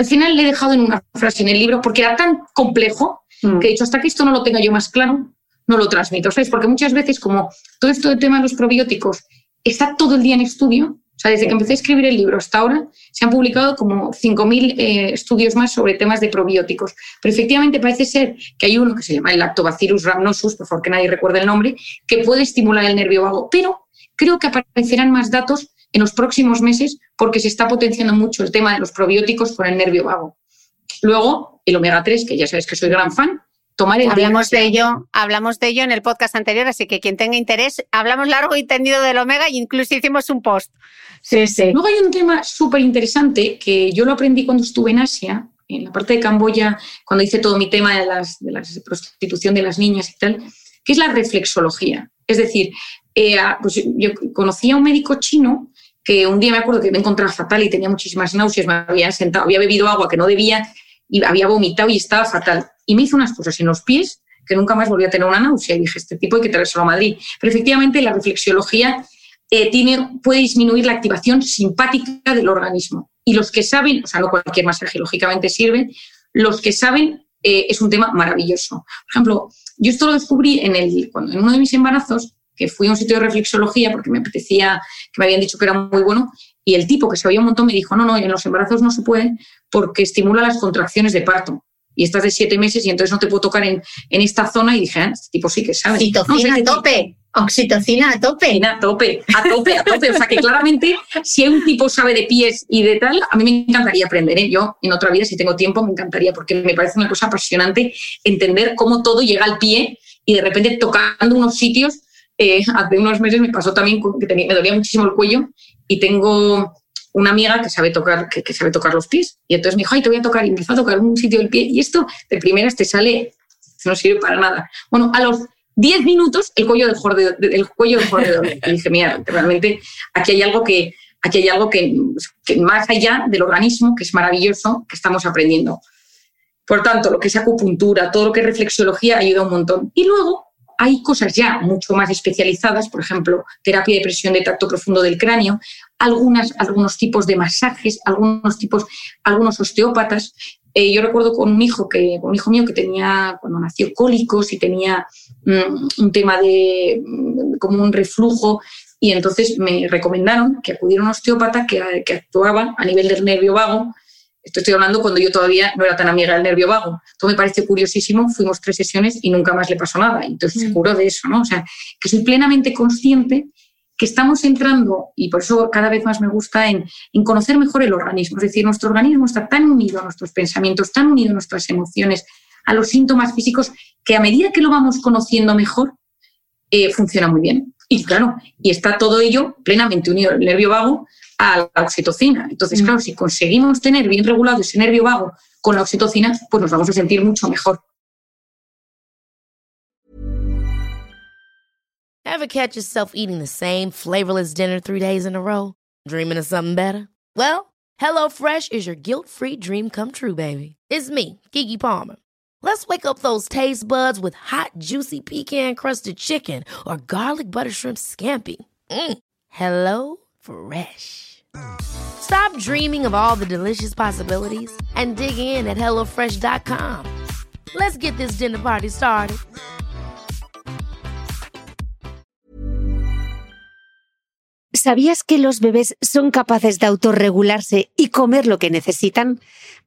al final le he dejado en una frase en el libro porque era tan complejo mm. que he dicho, hasta que esto no lo tenga yo más claro, no lo transmito. ¿sabes? Porque muchas veces, como todo esto del tema de los probióticos está todo el día en estudio, sea, desde que empecé a escribir el libro hasta ahora, se han publicado como 5.000 eh, estudios más sobre temas de probióticos. Pero efectivamente parece ser que hay uno que se llama el Lactobacillus rhamnosus, por favor que nadie recuerde el nombre, que puede estimular el nervio vago. Pero creo que aparecerán más datos en los próximos meses porque se está potenciando mucho el tema de los probióticos con el nervio vago. Luego, el omega 3, que ya sabes que soy gran fan, tomar el Hablamos de ello, hablamos de ello en el podcast anterior, así que quien tenga interés, hablamos largo y tendido del omega e incluso hicimos un post. Sí, sí. Luego hay un tema súper interesante que yo lo aprendí cuando estuve en Asia, en la parte de Camboya, cuando hice todo mi tema de, las, de la prostitución de las niñas y tal, que es la reflexología. Es decir, eh, pues yo conocí a un médico chino que un día me acuerdo que me encontraba fatal y tenía muchísimas náuseas, me había sentado, había bebido agua que no debía y había vomitado y estaba fatal. Y me hizo unas cosas en los pies que nunca más volví a tener una náusea. Y dije, este tipo hay que traerlo a Madrid. Pero efectivamente la reflexiología eh, tiene, puede disminuir la activación simpática del organismo. Y los que saben, o sea, no cualquier masaje lógicamente sirve, los que saben eh, es un tema maravilloso. Por ejemplo, yo esto lo descubrí en, el, cuando, en uno de mis embarazos, que fui a un sitio de reflexología porque me apetecía, que me habían dicho que era muy bueno, y el tipo que se oía un montón me dijo, no, no, en los embarazos no se puede porque estimula las contracciones de parto. Y estás de siete meses y entonces no te puedo tocar en, en esta zona. Y dije, ah, este tipo sí que sabe. Oxitocina a tope. Oxitocina a tope. A tope, a tope, a tope. O sea que claramente, si un tipo sabe de pies y de tal, a mí me encantaría aprender. ¿eh? Yo, en otra vida, si tengo tiempo, me encantaría, porque me parece una cosa apasionante entender cómo todo llega al pie y de repente tocando unos sitios eh, hace unos meses me pasó también que me dolía muchísimo el cuello y tengo una amiga que sabe tocar, que, sabe tocar los pies. Y entonces me dijo, ay, te voy a tocar. Y empezó a tocar un sitio del pie. Y esto de primeras te sale, no sirve para nada. Bueno, a los 10 minutos el cuello del del cuello del Y dije, mira, realmente aquí hay algo que, aquí hay algo que, que, más allá del organismo, que es maravilloso, que estamos aprendiendo. Por tanto, lo que es acupuntura, todo lo que es reflexología ayuda un montón. Y luego hay cosas ya mucho más especializadas, por ejemplo, terapia de presión de tacto profundo del cráneo, algunas, algunos tipos de masajes, algunos tipos, algunos osteópatas. Eh, yo recuerdo con un hijo que, un hijo mío que tenía cuando nació cólicos y tenía mm, un tema de mm, como un reflujo y entonces me recomendaron que acudiera a un osteópata que, que actuaba a nivel del nervio vago esto estoy hablando cuando yo todavía no era tan amiga del nervio vago. Todo me parece curiosísimo. Fuimos tres sesiones y nunca más le pasó nada. Entonces, seguro mm. de eso, ¿no? O sea, que soy plenamente consciente que estamos entrando, y por eso cada vez más me gusta, en, conocer mejor el organismo. Es decir, nuestro organismo está tan unido a nuestros pensamientos, tan unido a nuestras emociones, a los síntomas físicos, que a medida que lo vamos conociendo mejor, eh, funciona muy bien. Y claro, y está todo ello plenamente unido. El nervio vago a la oxitocina. Entonces, mm. claro, si conseguimos tener bien regulado ese nervio vago con la oxitocina, pues nos vamos a sentir mucho mejor. Ever catch yourself eating the same flavorless dinner three days in a row? Dreaming of something better? Well, HelloFresh is your guilt-free dream come true, baby. It's me, Kiki Palmer. Let's wake up those taste buds with hot, juicy pecan-crusted chicken or garlic butter shrimp scampi. Mm. Hello Fresh. Stop dreaming of all the delicious possibilities and dig in at HelloFresh.com. Let's get this dinner party started. ¿Sabías que los bebés son capaces de autorregularse y comer lo que necesitan?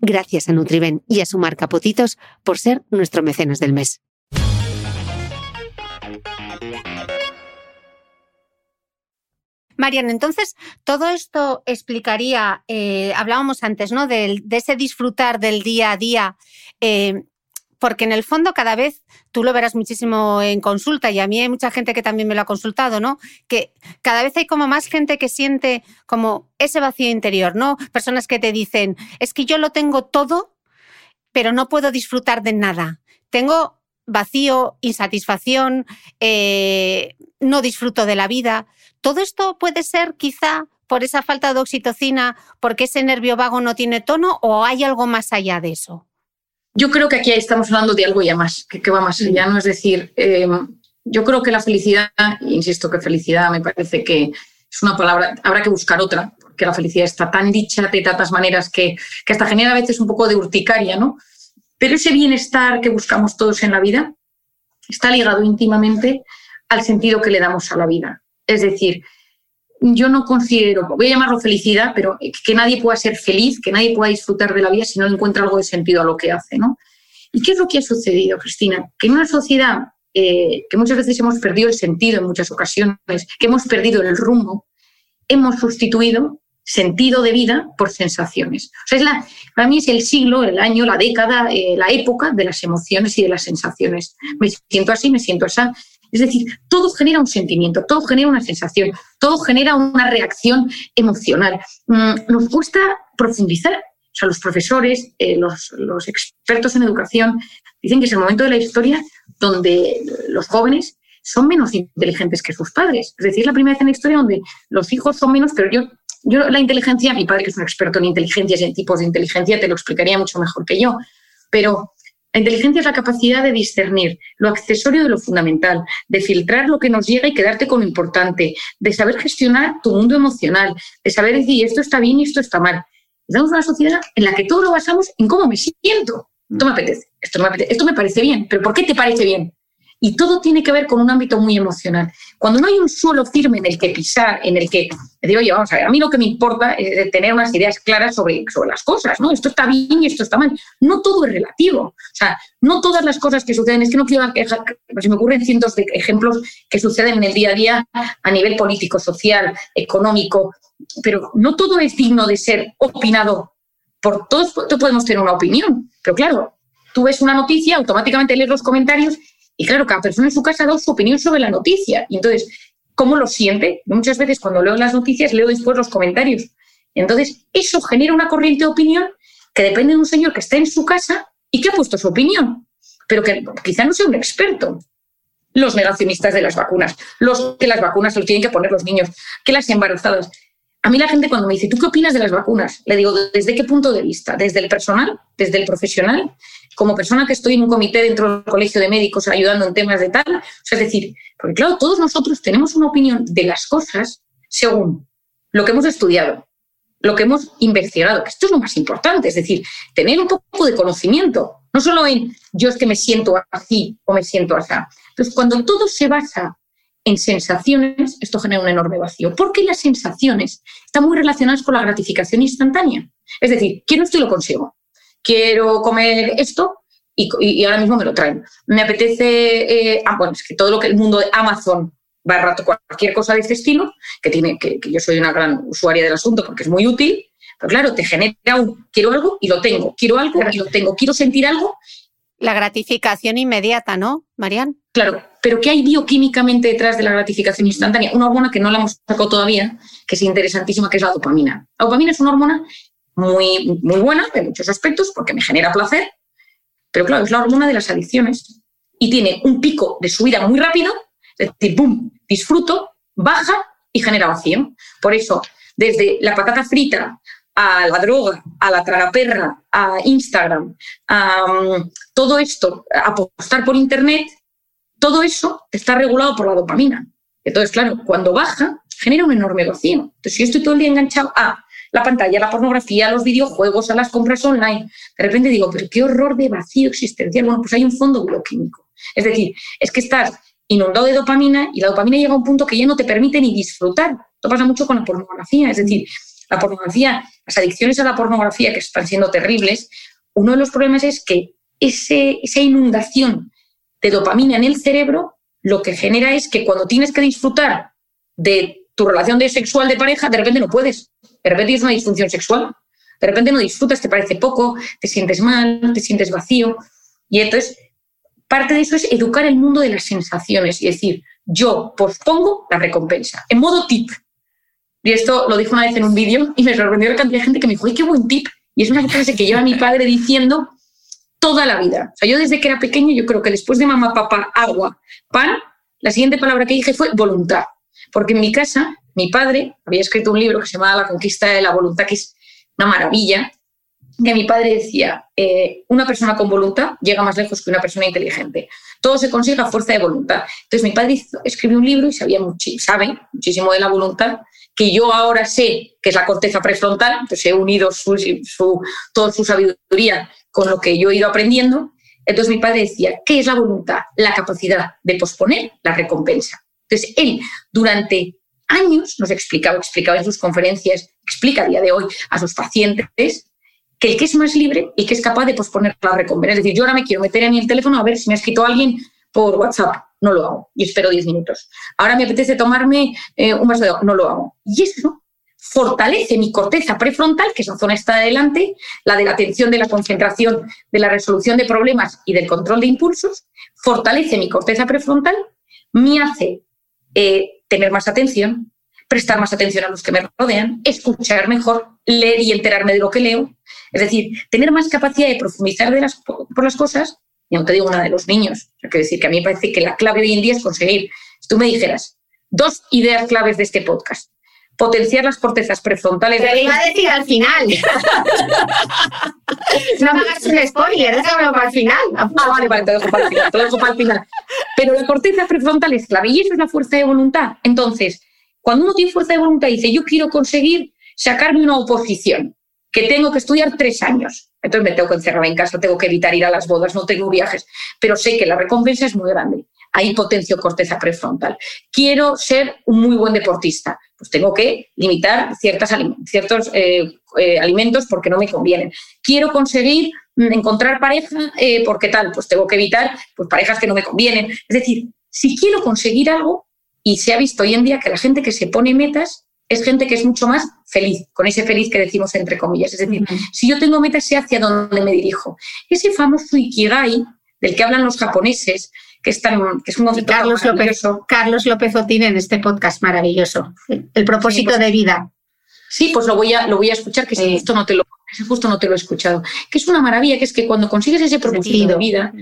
Gracias a Nutriben y a su marca Potitos por ser nuestro mecenas del mes. Marian, entonces, todo esto explicaría, eh, hablábamos antes, ¿no? De, ese disfrutar del día a día. Eh, porque en el fondo cada vez tú lo verás muchísimo en consulta y a mí hay mucha gente que también me lo ha consultado, ¿no? Que cada vez hay como más gente que siente como ese vacío interior, ¿no? Personas que te dicen, es que yo lo tengo todo, pero no puedo disfrutar de nada. Tengo vacío, insatisfacción, eh, no disfruto de la vida. Todo esto puede ser quizá por esa falta de oxitocina, porque ese nervio vago no tiene tono o hay algo más allá de eso. Yo creo que aquí estamos hablando de algo ya más, que, va más allá, ¿no? Es decir, em, yo creo que la felicidad, insisto que felicidad me parece que es una palabra, habrá que buscar otra, porque la felicidad está tan dicha de tantas maneras que, que hasta genera a veces un poco de urticaria, ¿no? Pero ese bienestar que buscamos todos en la vida está ligado íntimamente al sentido que le damos a la vida. Es decir, yo no considero, voy a llamarlo felicidad, pero que nadie pueda ser feliz, que nadie pueda disfrutar de la vida si no encuentra algo de sentido a lo que hace. ¿no? ¿Y qué es lo que ha sucedido, Cristina? Que en una sociedad eh, que muchas veces hemos perdido el sentido en muchas ocasiones, que hemos perdido el rumbo, hemos sustituido sentido de vida por sensaciones. O sea, es la, para mí es el siglo, el año, la década, eh, la época de las emociones y de las sensaciones. Me siento así, me siento así, es decir, todo genera un sentimiento, todo genera una sensación, todo genera una reacción emocional. Mm, nos cuesta profundizar. O sea, los profesores, eh, los, expertos en educación dicen que es el momento de la historia donde los jóvenes son menos inteligentes que sus padres. Es decir, es la primera vez en la historia donde los hijos son menos, pero yo, yo la inteligencia, mi padre que es un experto en inteligencias y en tipos de inteligencia, te lo explicaría mucho mejor que yo, pero la inteligencia es la capacidad de discernir lo accesorio de lo fundamental, de filtrar lo que nos llega y quedarte con lo importante, de saber gestionar tu mundo emocional, de saber decir esto está bien y esto está mal. Estamos en una sociedad en la que todo lo basamos en cómo me siento. Esto me apetece, esto, me apetece, esto me parece bien, pero ¿por qué te parece bien? Y todo tiene que ver con un ámbito muy emocional. Cuando no hay un suelo firme en el que pisar, en el que digo, oye, vamos a ver, a mí lo que me importa es tener unas ideas claras sobre, sobre las cosas, ¿no? Esto está bien y esto está mal. No todo es relativo. O sea, no todas las cosas que suceden, es que no quiero dar quejas, se me ocurren cientos de ejemplos que suceden en el día a día a nivel político, social, económico, pero no todo es digno de ser opinado por todos. Podemos tener una opinión, pero claro, tú ves una noticia, automáticamente lees los comentarios y claro, cada persona en su casa ha dado su opinión sobre la noticia. Y entonces, ¿cómo lo siente? Muchas veces cuando leo las noticias leo después los comentarios. Entonces, eso genera una corriente de opinión que depende de un señor que está en su casa y que ha puesto su opinión, pero que quizá no sea un experto. Los negacionistas de las vacunas, los que las vacunas se lo tienen que poner los niños, que las embarazadas. A mí la gente cuando me dice, ¿tú qué opinas de las vacunas? Le digo, ¿desde qué punto de vista? ¿Desde el personal? ¿Desde el profesional? Como persona que estoy en un comité dentro del colegio de médicos ayudando en temas de tal. O sea, es decir, porque claro, todos nosotros tenemos una opinión de las cosas según lo que hemos estudiado, lo que hemos investigado, que esto es lo más importante, es decir, tener un poco de conocimiento, no solo en yo es que me siento así o me siento así. Entonces, cuando todo se basa en sensaciones, esto genera un enorme vacío, porque las sensaciones están muy relacionadas con la gratificación instantánea. Es decir, quiero esto y lo consigo quiero comer esto y, ahora mismo me lo traen. Me apetece, eh, ah, bueno, es que todo lo que el mundo de Amazon va rato cualquier cosa de este estilo, que tiene que, yo soy una gran usuaria del asunto porque es muy útil, pero claro, te genera un quiero algo y lo tengo, quiero algo y lo tengo, quiero sentir algo. La gratificación inmediata, ¿no, Marian? Claro, pero ¿qué hay bioquímicamente detrás de la gratificación instantánea? Una hormona que no la hemos sacado todavía, que es interesantísima, que es la dopamina. La dopamina es una hormona muy, muy buena en muchos aspectos porque me genera placer, pero claro, es la hormona de las adicciones y tiene un pico de subida muy rápido, es decir, ¡pum!, disfruto, baja y genera vacío. Por eso, desde la patata frita a la droga, a la tragaperra, a Instagram, a um, todo esto, a apostar por Internet, todo eso está regulado por la dopamina. Entonces, claro, cuando baja, genera un enorme vacío. Entonces, si yo estoy todo el día enganchado a la pantalla, la pornografía, los videojuegos, a las compras online. De repente digo, pero qué horror de vacío existencial. Bueno, pues hay un fondo bioquímico. Es decir, es que estás inundado de dopamina y la dopamina llega a un punto que ya no te permite ni disfrutar. Esto pasa mucho con la pornografía. Es decir, la pornografía, las adicciones a la pornografía que están siendo terribles, uno de los problemas es que ese, esa inundación de dopamina en el cerebro lo que genera es que cuando tienes que disfrutar de tu relación de sexual de pareja, de repente no puedes de repente tienes una disfunción sexual, de repente no disfrutas, te parece poco, te sientes mal, te sientes vacío. Y entonces, parte de eso es educar el mundo de las sensaciones y decir, yo pospongo la recompensa, en modo tip. Y esto lo dijo una vez en un vídeo y me sorprendió la cantidad de gente que me dijo, ¡ay, qué buen tip! Y es una frase que lleva mi padre diciendo toda la vida. O sea, yo desde que era pequeño, yo creo que después de mamá, papá, agua, pan, la siguiente palabra que dije fue voluntad. Porque en mi casa mi padre había escrito un libro que se llamaba La conquista de la voluntad, que es una maravilla, que mi padre decía, eh, una persona con voluntad llega más lejos que una persona inteligente. Todo se consigue a fuerza de voluntad. Entonces mi padre escribió un libro y sabía sabe muchísimo de la voluntad, que yo ahora sé que es la corteza prefrontal, entonces he unido su, toda su sabiduría con lo que yo he ido aprendiendo. Entonces mi padre decía, ¿qué es la voluntad? La capacidad de posponer la recompensa. Entonces él, durante años nos explicaba, explicaba en sus conferencias, explica a día de hoy a sus pacientes que el que es más libre y que es capaz de posponer la recompensa. Es decir, yo ahora me quiero meter en el teléfono a ver si me ha escrito alguien por WhatsApp. No lo hago y espero 10 minutos. Ahora me apetece tomarme eh, un vaso de agua. No lo hago. Y eso fortalece mi corteza prefrontal, que es la zona está adelante, la de la atención, de la concentración, de la resolución de problemas y del control de impulsos, fortalece mi corteza prefrontal, me hace eh, tener más atención, prestar más atención a los que me rodean, escuchar mejor, leer y enterarme de lo que leo. Es decir, tener más capacidad de profundizar por las cosas, y no te digo una de los niños. Quiero decir que a mí me parece que la clave hoy en día es conseguir, si tú me dijeras, dos ideas claves de este podcast. Potenciar las cortezas prefrontales. Te iba a decir al final. no me hagas un spoiler, déjamelo para el final. Ah, vale, vale, te dejo para el final. Te dejo para el final. Pero la corteza prefrontal es clave y eso es la fuerza de voluntad. Entonces, cuando uno tiene fuerza de voluntad y dice, yo quiero conseguir sacarme una oposición, que tengo que estudiar tres años, entonces me tengo que encerrar en casa, tengo que evitar ir a las bodas, no tengo viajes, pero sé que la recompensa es muy grande. Ahí potencio corteza prefrontal. Quiero ser un muy buen deportista, pues tengo que limitar ciertas, ciertos eh, eh, alimentos porque no me convienen. Quiero conseguir mm, encontrar pareja eh, porque tal, pues tengo que evitar pues, parejas que no me convienen. Es decir, si quiero conseguir algo, y se ha visto hoy en día que la gente que se pone metas es gente que es mucho más feliz, con ese feliz que decimos entre comillas. Es decir, si yo tengo metas, sé hacia dónde me dirijo. Ese famoso Ikigai, del que hablan los japoneses, que es, tan, que es un Carlos López, Carlos López Otín en este podcast maravilloso. El propósito pues de vida. Sí, pues lo voy a, lo voy a escuchar, que justo no te lo justo no te lo he escuchado. Que es una maravilla, que es que cuando consigues ese propósito de vida,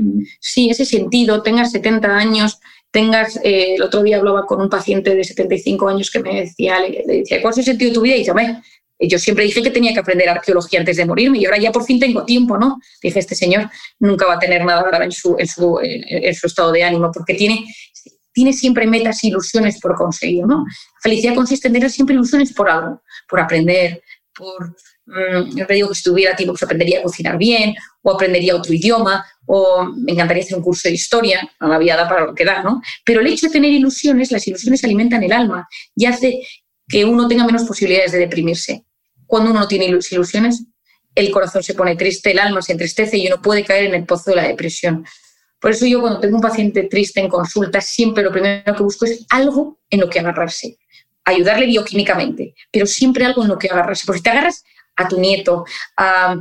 sí, ese sentido, tengas 70 años, tengas, eh, el otro día hablaba con un paciente de 75 años que me decía, le, decía, ¿cuál es el sentido de tu vida? Y dice, yo siempre dije que tenía que aprender arqueología antes de morirme y ahora ya por fin tengo tiempo, ¿no? Dije, este señor nunca va a tener nada en su, en su, en su estado de ánimo porque tiene, tiene siempre metas e ilusiones por conseguir, ¿no? La felicidad consiste en tener siempre ilusiones por algo, por aprender, por Mm, yo te digo que si tuviera tiempo, pues aprendería a cocinar bien, o aprendería otro idioma, o me encantaría hacer un curso de historia, no la vida da para lo que da, ¿no? Pero el hecho de tener ilusiones, las ilusiones alimentan el alma y hace que uno tenga menos posibilidades de deprimirse. Cuando uno no tiene ilusiones, el corazón se pone triste, el alma se entristece y uno puede caer en el pozo de la depresión. Por eso yo cuando tengo un paciente triste en consulta, siempre lo primero que busco es algo en lo que agarrarse, ayudarle bioquímicamente, pero siempre algo en lo que agarrarse. Porque si te agarras a tu nieto, a,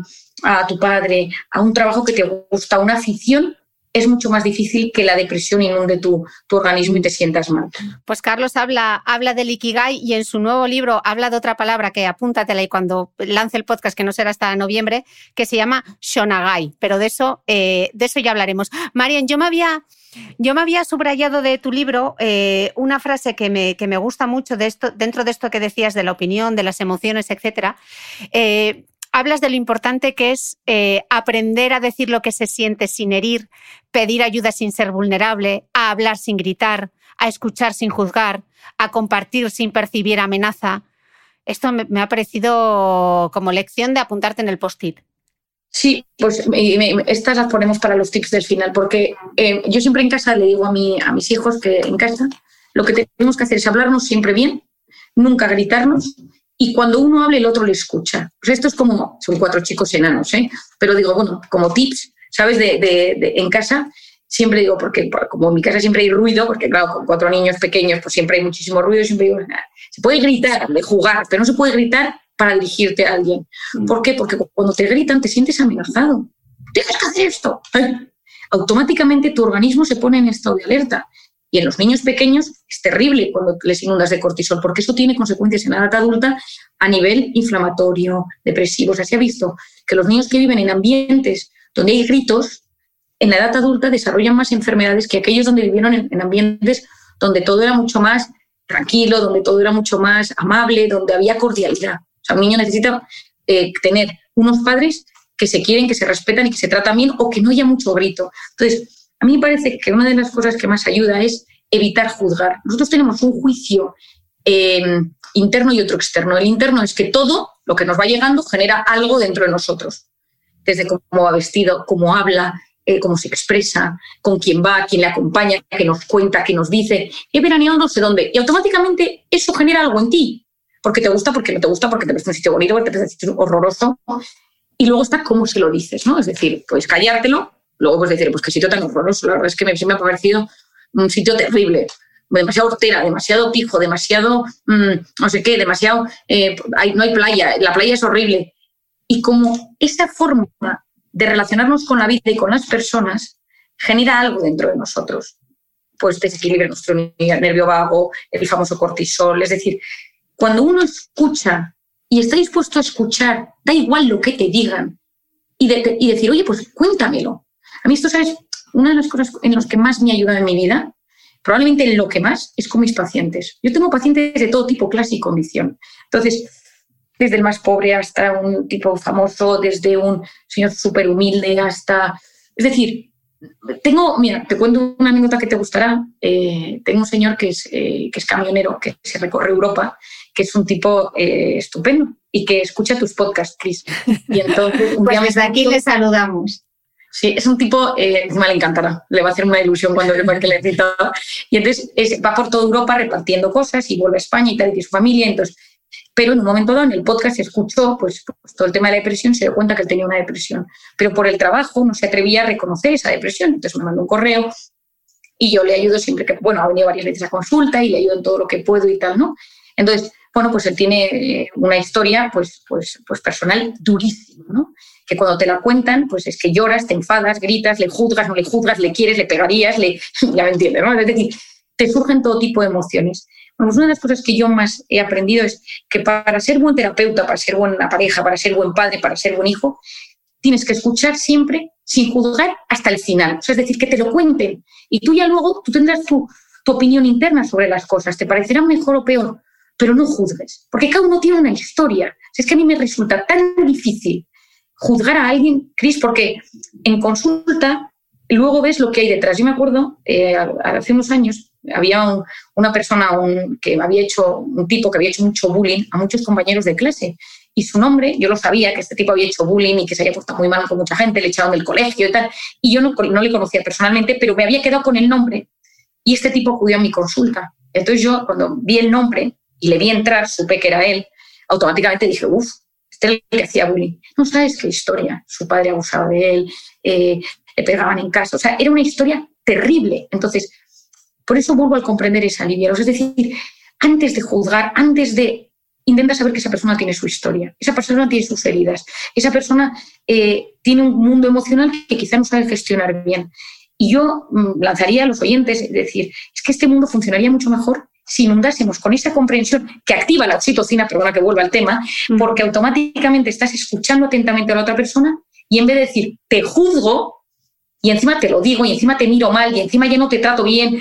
tu padre, a un trabajo que te gusta, una afición, es mucho más difícil que la depresión inunde tu, tu, organismo y te sientas mal. Pues Carlos habla, habla del Ikigai y en su nuevo libro habla de otra palabra que apúntatela y cuando lance el podcast, que no será hasta noviembre, que se llama Shonagai, pero de eso, eh, de eso ya hablaremos. Marian, yo me había... Yo me había subrayado de tu libro eh, una frase que me, que me, gusta mucho de dentro de esto que decías de la opinión, de las emociones, etc. hablas de lo importante que es eh, aprender a decir lo que se siente sin herir, pedir ayuda sin ser vulnerable, a hablar sin gritar, a escuchar sin juzgar, a compartir sin percibir amenaza. Esto me ha parecido como lección de apuntarte en el post-it. Sí, pues estas las ponemos para los tips del final, porque eh, yo siempre en casa le digo a, mi, a mis hijos que en casa lo que tenemos que hacer es hablarnos siempre bien, nunca gritarnos y cuando uno hable el otro le escucha. Pues esto es como, son cuatro chicos enanos, ¿eh? pero digo, bueno, como tips, ¿sabes? De, en casa siempre digo, porque como en mi casa siempre hay ruido, porque claro, con cuatro niños pequeños pues siempre hay muchísimo ruido, siempre digo, se puede gritar, de jugar, pero no se puede gritar para dirigirte a alguien. Mm. ¿Por qué? Porque cuando te gritan te sientes amenazado. Tienes que hacer esto. Automáticamente tu organismo se pone en estado de alerta. Y en los niños pequeños es terrible cuando les inundas de cortisol, porque eso tiene consecuencias en la edad adulta a nivel inflamatorio, depresivo. O sea, se ha visto que los niños que viven en ambientes donde hay gritos, en la edad adulta desarrollan más enfermedades que aquellos donde vivieron en ambientes donde todo era mucho más tranquilo, donde todo era mucho más amable, donde había cordialidad. O sea, un niño necesita eh, tener unos padres que se quieren, que se respetan y que se tratan bien o que no haya mucho grito. Entonces, a mí me parece que una de las cosas que más ayuda es evitar juzgar. Nosotros tenemos un juicio em, interno y otro externo. El interno es que todo lo que nos va llegando genera algo dentro de nosotros, desde cómo va vestido, cómo habla, eh, cómo se expresa, con quién va, quién le acompaña, que nos cuenta, que nos dice, he veraneado no sé dónde. Y automáticamente eso genera algo en ti porque te gusta, porque no te gusta, porque te parece un sitio bonito, porque te parece un sitio horroroso. Y luego está cómo se lo dices, ¿no? Es decir, puedes callártelo, luego puedes decir, pues qué sitio tan horroroso, la verdad es que me, me ha parecido un sitio terrible, demasiado hortera, demasiado pijo, demasiado mm, no sé qué, demasiado, eh, no hay playa, la playa es horrible. Y como esa forma de relacionarnos con la vida y con las personas genera algo dentro de nosotros, pues desequilibra nuestro nervio vago, el famoso cortisol, es decir, cuando uno escucha y está dispuesto a escuchar, da igual lo que te digan, y, decir, oye, pues cuéntamelo. A mí esto, ¿sabes? Una de las cosas en las que más me ha ayudado en mi vida, probablemente en lo que más, es con mis pacientes. Yo tengo pacientes de todo tipo, clase y condición. Entonces, desde el más pobre hasta un tipo famoso, desde un señor súper humilde hasta... Es decir, tengo, mira, te cuento una anécdota que te gustará. Eh, tengo un señor que es, eh, que es camionero, que se recorre Europa que es un tipo eh, estupendo y que escucha tus podcasts, Chris. Y entonces, un pues desde aquí le saludamos. Sí, es un tipo, eh, encima le encantará, le va a hacer una ilusión cuando sepa que le he citado. Y entonces va por toda Europa repartiendo cosas y vuelve a España y tal, y su familia. Entonces, pero en un momento dado en el podcast escuchó pues, pues, todo el tema de la depresión, se dio cuenta que él tenía una depresión, pero por el trabajo no se atrevía a reconocer esa depresión. Entonces me mandó un correo y yo le ayudo siempre que, bueno, ha venido varias veces a consulta y le ayudo en todo lo que puedo y tal, ¿no? Entonces, bueno, pues él tiene eh, una historia pues, pues, pues personal durísima, ¿no? Que cuando te la cuentan, pues es que lloras, te enfadas, gritas, le juzgas, no le juzgas, le quieres, le pegarías, le, ya me entiendes, ¿no? Es decir, te surgen todo tipo de emociones. Bueno, pues una de las cosas que yo más he aprendido es que para ser buen terapeuta, para ser buena pareja, para ser buen padre, para ser buen hijo, tienes que escuchar siempre sin juzgar hasta el final. O sea, es decir, que te lo cuenten y tú ya luego tú tendrás tu, tu opinión interna sobre las cosas, te parecerá mejor o peor, pero no juzgues, porque cada uno tiene una historia. Es que a mí me resulta tan difícil juzgar a alguien, Cris, porque en consulta luego ves lo que hay detrás. Yo me acuerdo, eh, hace unos años, había una persona que había hecho, un tipo que había hecho mucho bullying a muchos compañeros de clase. Y su nombre, yo lo sabía, que este tipo había hecho bullying y que se había puesto muy mal con mucha gente, le echaron del colegio y tal. Y yo no, no le conocía personalmente, pero me había quedado con el nombre. Y este tipo acudió a mi consulta. Entonces yo, cuando vi el nombre y le vi entrar, supe que era él, automáticamente dije, uff, este que hacía bullying. No sabes qué historia. Su padre abusaba de él, eh, le pegaban en casa. O sea, era una historia terrible. Entonces, por eso vuelvo a comprender esa alivio. Es decir, antes de juzgar, antes de intenta saber que esa persona tiene su historia, esa persona tiene sus heridas, esa persona eh, tiene un mundo emocional que quizá no sabe gestionar bien. Y yo mm, lanzaría a los oyentes, es decir, es que este mundo funcionaría mucho mejor si inundásemos con esa comprensión que activa la oxitocina, perdona que vuelva al tema, porque automáticamente estás escuchando atentamente a la otra persona y en vez de decir, te juzgo, y encima te lo digo, y encima te miro mal, y encima ya no te trato bien,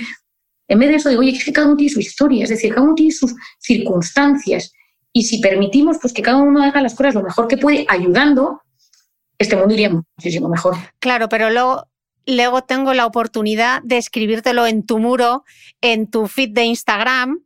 en vez de eso digo, oye, es que cada uno tiene su historia, es decir, cada uno tiene sus circunstancias. Y si permitimos pues, que cada uno haga las cosas lo mejor que puede, ayudando, este mundo iría muchísimo mejor. Claro, pero luego luego tengo la oportunidad de escribírtelo en tu muro, en tu feed de Instagram,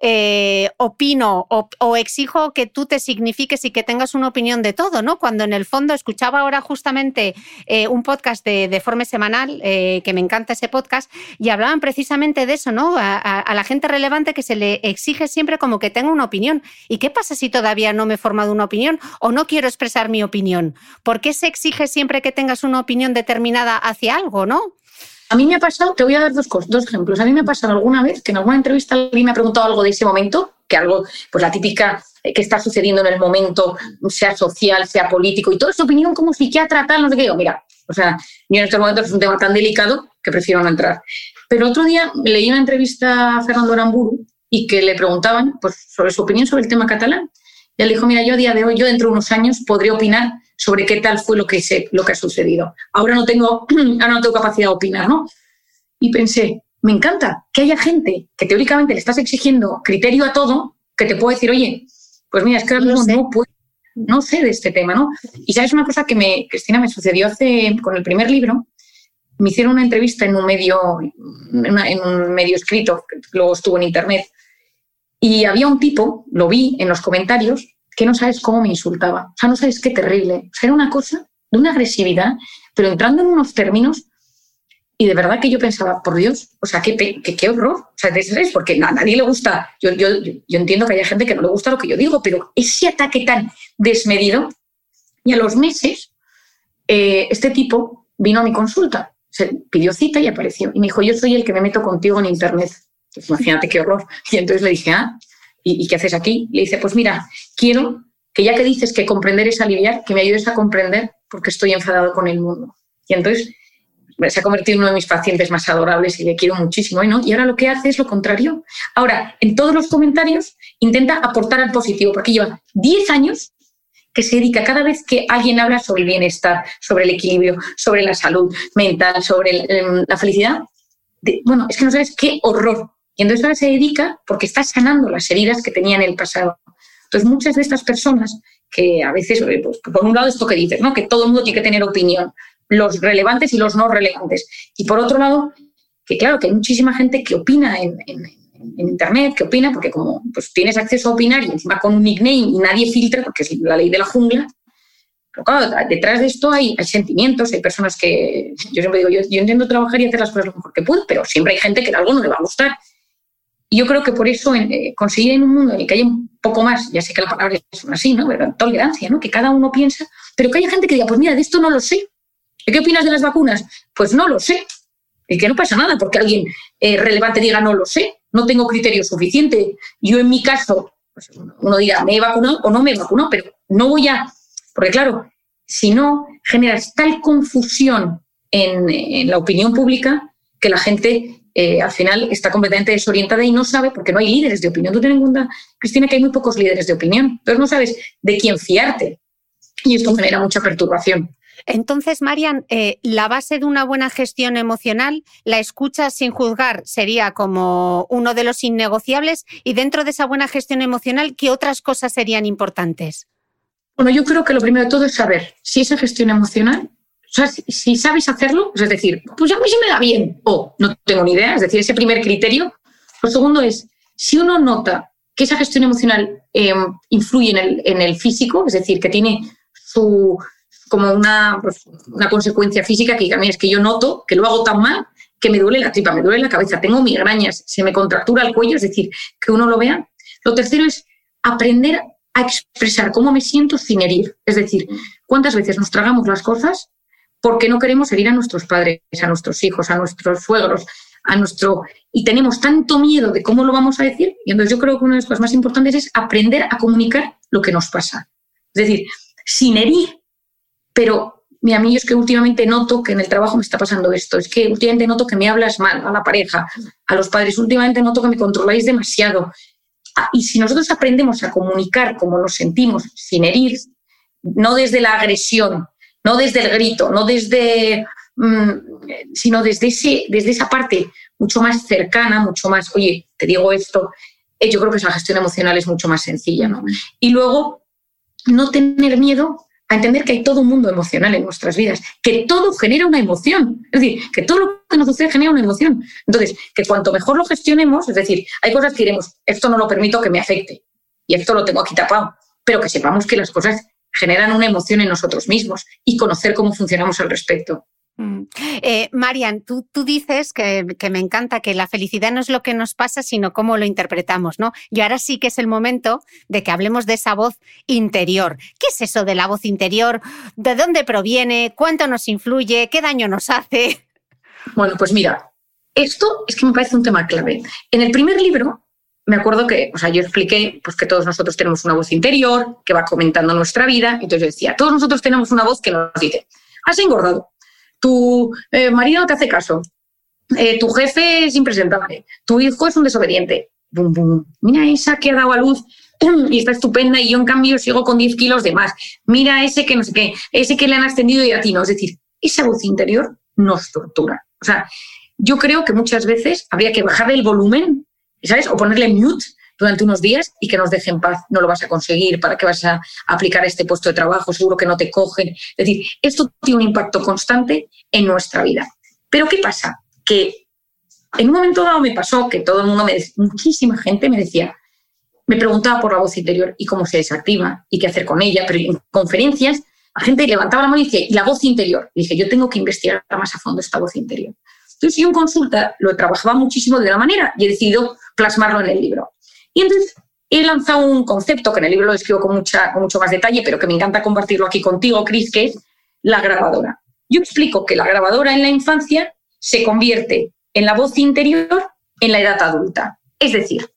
eh, opino o, exijo que tú te signifiques y que tengas una opinión de todo, ¿no? Cuando en el fondo escuchaba ahora justamente eh, un podcast de, de Forme Semanal, eh, que me encanta ese podcast, y hablaban precisamente de eso, ¿no? A, la gente relevante que se le exige siempre como que tenga una opinión. ¿Y qué pasa si todavía no me he formado una opinión o no quiero expresar mi opinión? ¿Por qué se exige siempre que tengas una opinión determinada hacia algo, ¿no? A mí me ha pasado, te voy a dar dos, dos ejemplos. A mí me ha pasado alguna vez que en alguna entrevista alguien me ha preguntado algo de ese momento, que algo, pues la típica eh, que está sucediendo en el momento, sea social, sea político, y toda su opinión como psiquiatra, tal, no sé qué. Digo, mira, o sea, yo en estos momentos es un tema tan delicado que prefiero no entrar. Pero otro día leí una entrevista a Fernando Aramburu y que le preguntaban pues, sobre su opinión sobre el tema catalán. Y él dijo, mira, yo a día de hoy, yo dentro de unos años podría opinar sobre qué tal fue lo que, se, lo que ha sucedido. Ahora no, tengo, ahora no tengo capacidad de opinar, ¿no? Y pensé, me encanta que haya gente que teóricamente le estás exigiendo criterio a todo, que te puede decir, oye, pues mira, es que ahora mismo no, puedo, no sé de este tema, ¿no? Y sabes una cosa que me, Cristina, me sucedió hace, con el primer libro, me hicieron una entrevista en un medio, en un medio escrito, que luego estuvo en internet, y había un tipo, lo vi en los comentarios, que no sabes cómo me insultaba. O sea, no sabes qué terrible. O sea, era una cosa de una agresividad, pero entrando en unos términos y de verdad que yo pensaba, por Dios, o sea, qué, qué, horror. O sea, ¿sabes? porque a nadie le gusta. Yo, yo, yo entiendo que haya gente que no le gusta lo que yo digo, pero ese ataque tan desmedido. Y a los meses, eh, este tipo vino a mi consulta, se pidió cita y apareció. Y me dijo, yo soy el que me meto contigo en Internet. Pues imagínate qué horror. Y entonces le dije, ah, ¿y, qué haces aquí? Le dice, pues mira, quiero que ya que dices que comprender es aliviar, que me ayudes a comprender porque estoy enfadado con el mundo. Y entonces se ha convertido en uno de mis pacientes más adorables y le quiero muchísimo. ¿no? Y ahora lo que hace es lo contrario. Ahora, en todos los comentarios intenta aportar al positivo, porque lleva 10 años que se dedica cada vez que alguien habla sobre el bienestar, sobre el equilibrio, sobre la salud mental, sobre la felicidad. bueno, es que no sabes qué horror y entonces ahora se dedica porque está sanando las heridas que tenía en el pasado. Entonces muchas de estas personas que a veces, pues, por un lado esto que dices, ¿no? que todo el mundo tiene que tener opinión, los relevantes y los no relevantes. Y por otro lado, que claro, que hay muchísima gente que opina en, Internet, que opina, porque como pues, tienes acceso a opinar y encima con un nickname y nadie filtra, porque es la ley de la jungla, Pero claro, detrás de esto hay, hay sentimientos, hay personas que, yo siempre digo, yo, yo intento trabajar y hacer las cosas lo mejor que puedo, pero siempre hay gente que algo no le va a gustar. Y yo creo que por eso eh, conseguir en un mundo en el que haya un poco más, ya sé que la palabra es así, ¿no? Pero tolerancia, ¿no? Que cada uno piensa, pero que haya gente que diga, pues mira, de esto no lo sé. ¿Qué opinas de las vacunas? Pues no lo sé. Y que no pasa nada porque alguien eh, relevante diga, no lo sé, no tengo criterio suficiente. Yo en mi caso, pues uno dirá, me he vacunado o no me he vacunado, pero no voy a... Porque claro, si no, generas tal confusión en la opinión pública que la gente eh, al final está completamente desorientada y no sabe, porque no hay líderes de opinión. Tú ten en cuenta, Cristina, que hay muy pocos líderes de opinión, pero no sabes de quién fiarte. Y esto genera mucha perturbación. Entonces, Marian, eh, la base de una buena gestión emocional, la escucha sin juzgar sería como uno de los innegociables y dentro de esa buena gestión emocional, ¿qué otras cosas serían importantes? Bueno, yo creo que lo primero de todo es saber si esa gestión emocional o sea, si, sabes hacerlo, es decir, pues a mí se me da bien o no tengo ni idea, es decir, ese primer criterio. Lo segundo es, si uno nota que esa gestión emocional em, influye en el, en el, físico, es decir, que tiene su, como una, pues, una consecuencia física que a mí es que yo noto que lo hago tan mal que me duele la tripa, me duele la cabeza, tengo migrañas, se me contractura el cuello, es decir, que uno lo vea. Lo tercero es aprender a expresar cómo me siento sin herir. Es decir, cuántas veces nos tragamos las cosas porque no queremos herir a nuestros padres, a nuestros hijos, a nuestros suegros, a nuestro... Y tenemos tanto miedo de cómo lo vamos a decir. Y entonces yo creo que una de las cosas más importantes es aprender a comunicar lo que nos pasa. Es decir, sin herir, pero mi amigo es que últimamente noto que en el trabajo me está pasando esto, es que últimamente noto que me hablas mal a la pareja, a los padres, últimamente noto que me controláis demasiado. Ah, y si nosotros aprendemos a comunicar como nos sentimos sin herir, no desde la agresión, no desde el grito, no desde, mm, sino desde, ese, desde esa parte mucho más cercana, mucho más, oye, te digo esto, eh, yo creo que esa gestión emocional es mucho más sencilla. ¿no? Y luego, no tener miedo a entender que hay todo un mundo emocional en nuestras vidas, que todo genera una emoción, es decir, que todo lo que nos sucede genera una emoción. Entonces, que cuanto mejor lo gestionemos, es decir, hay cosas que diremos, esto no lo permito que me afecte y esto lo tengo aquí tapado, pero que sepamos que las cosas generan una emoción en nosotros mismos y conocer cómo funcionamos al respecto. Mm. Eh, Marian, tú, tú dices que, me encanta que la felicidad no es lo que nos pasa, sino cómo lo interpretamos, ¿no? Y ahora sí que es el momento de que hablemos de esa voz interior. ¿Qué es eso de la voz interior? ¿De dónde proviene? ¿Cuánto nos influye? ¿Qué daño nos hace? Bueno, pues mira, esto es que me parece un tema clave. En el primer libro me acuerdo que, o sea, yo expliqué pues, que todos nosotros tenemos una voz interior que va comentando nuestra vida. Entonces yo decía, todos nosotros tenemos una voz que nos dice, has engordado, tu eh, marido no te hace caso, eh, tu jefe es impresentable, tu hijo es un desobediente. Mira esa que ha dado a luz y está estupenda y yo en cambio sigo con 10 kilos de más. Mira ese que no sé qué, ese que le han ascendido y a ti no. Es decir, esa voz interior nos tortura. O sea, yo creo que muchas veces habría que bajar el volumen ¿sabes? O ponerle mute durante unos días y que nos deje en paz. No lo vas a conseguir, ¿para qué vas a aplicar este puesto de trabajo? Seguro que no te cogen. Es decir, esto tiene un impacto constante en nuestra vida. Pero ¿qué pasa? Que en un momento dado me pasó que todo el mundo, me, muchísima gente me decía, me preguntaba por la voz interior y cómo se desactiva y qué hacer con ella, pero en conferencias la gente levantaba la mano y decía, ¿y la voz interior? Dije, yo tengo que investigar más a fondo esta voz interior. Entonces yo en consulta lo trabajaba muchísimo de una manera y he decidido plasmarlo en el libro. Y entonces he lanzado un concepto que en el libro lo describo con, mucha, con mucho más detalle, pero que me encanta compartirlo aquí contigo, Cris, que es la grabadora. Yo explico que la grabadora en la infancia se convierte en la voz interior en la edad adulta. Es decir,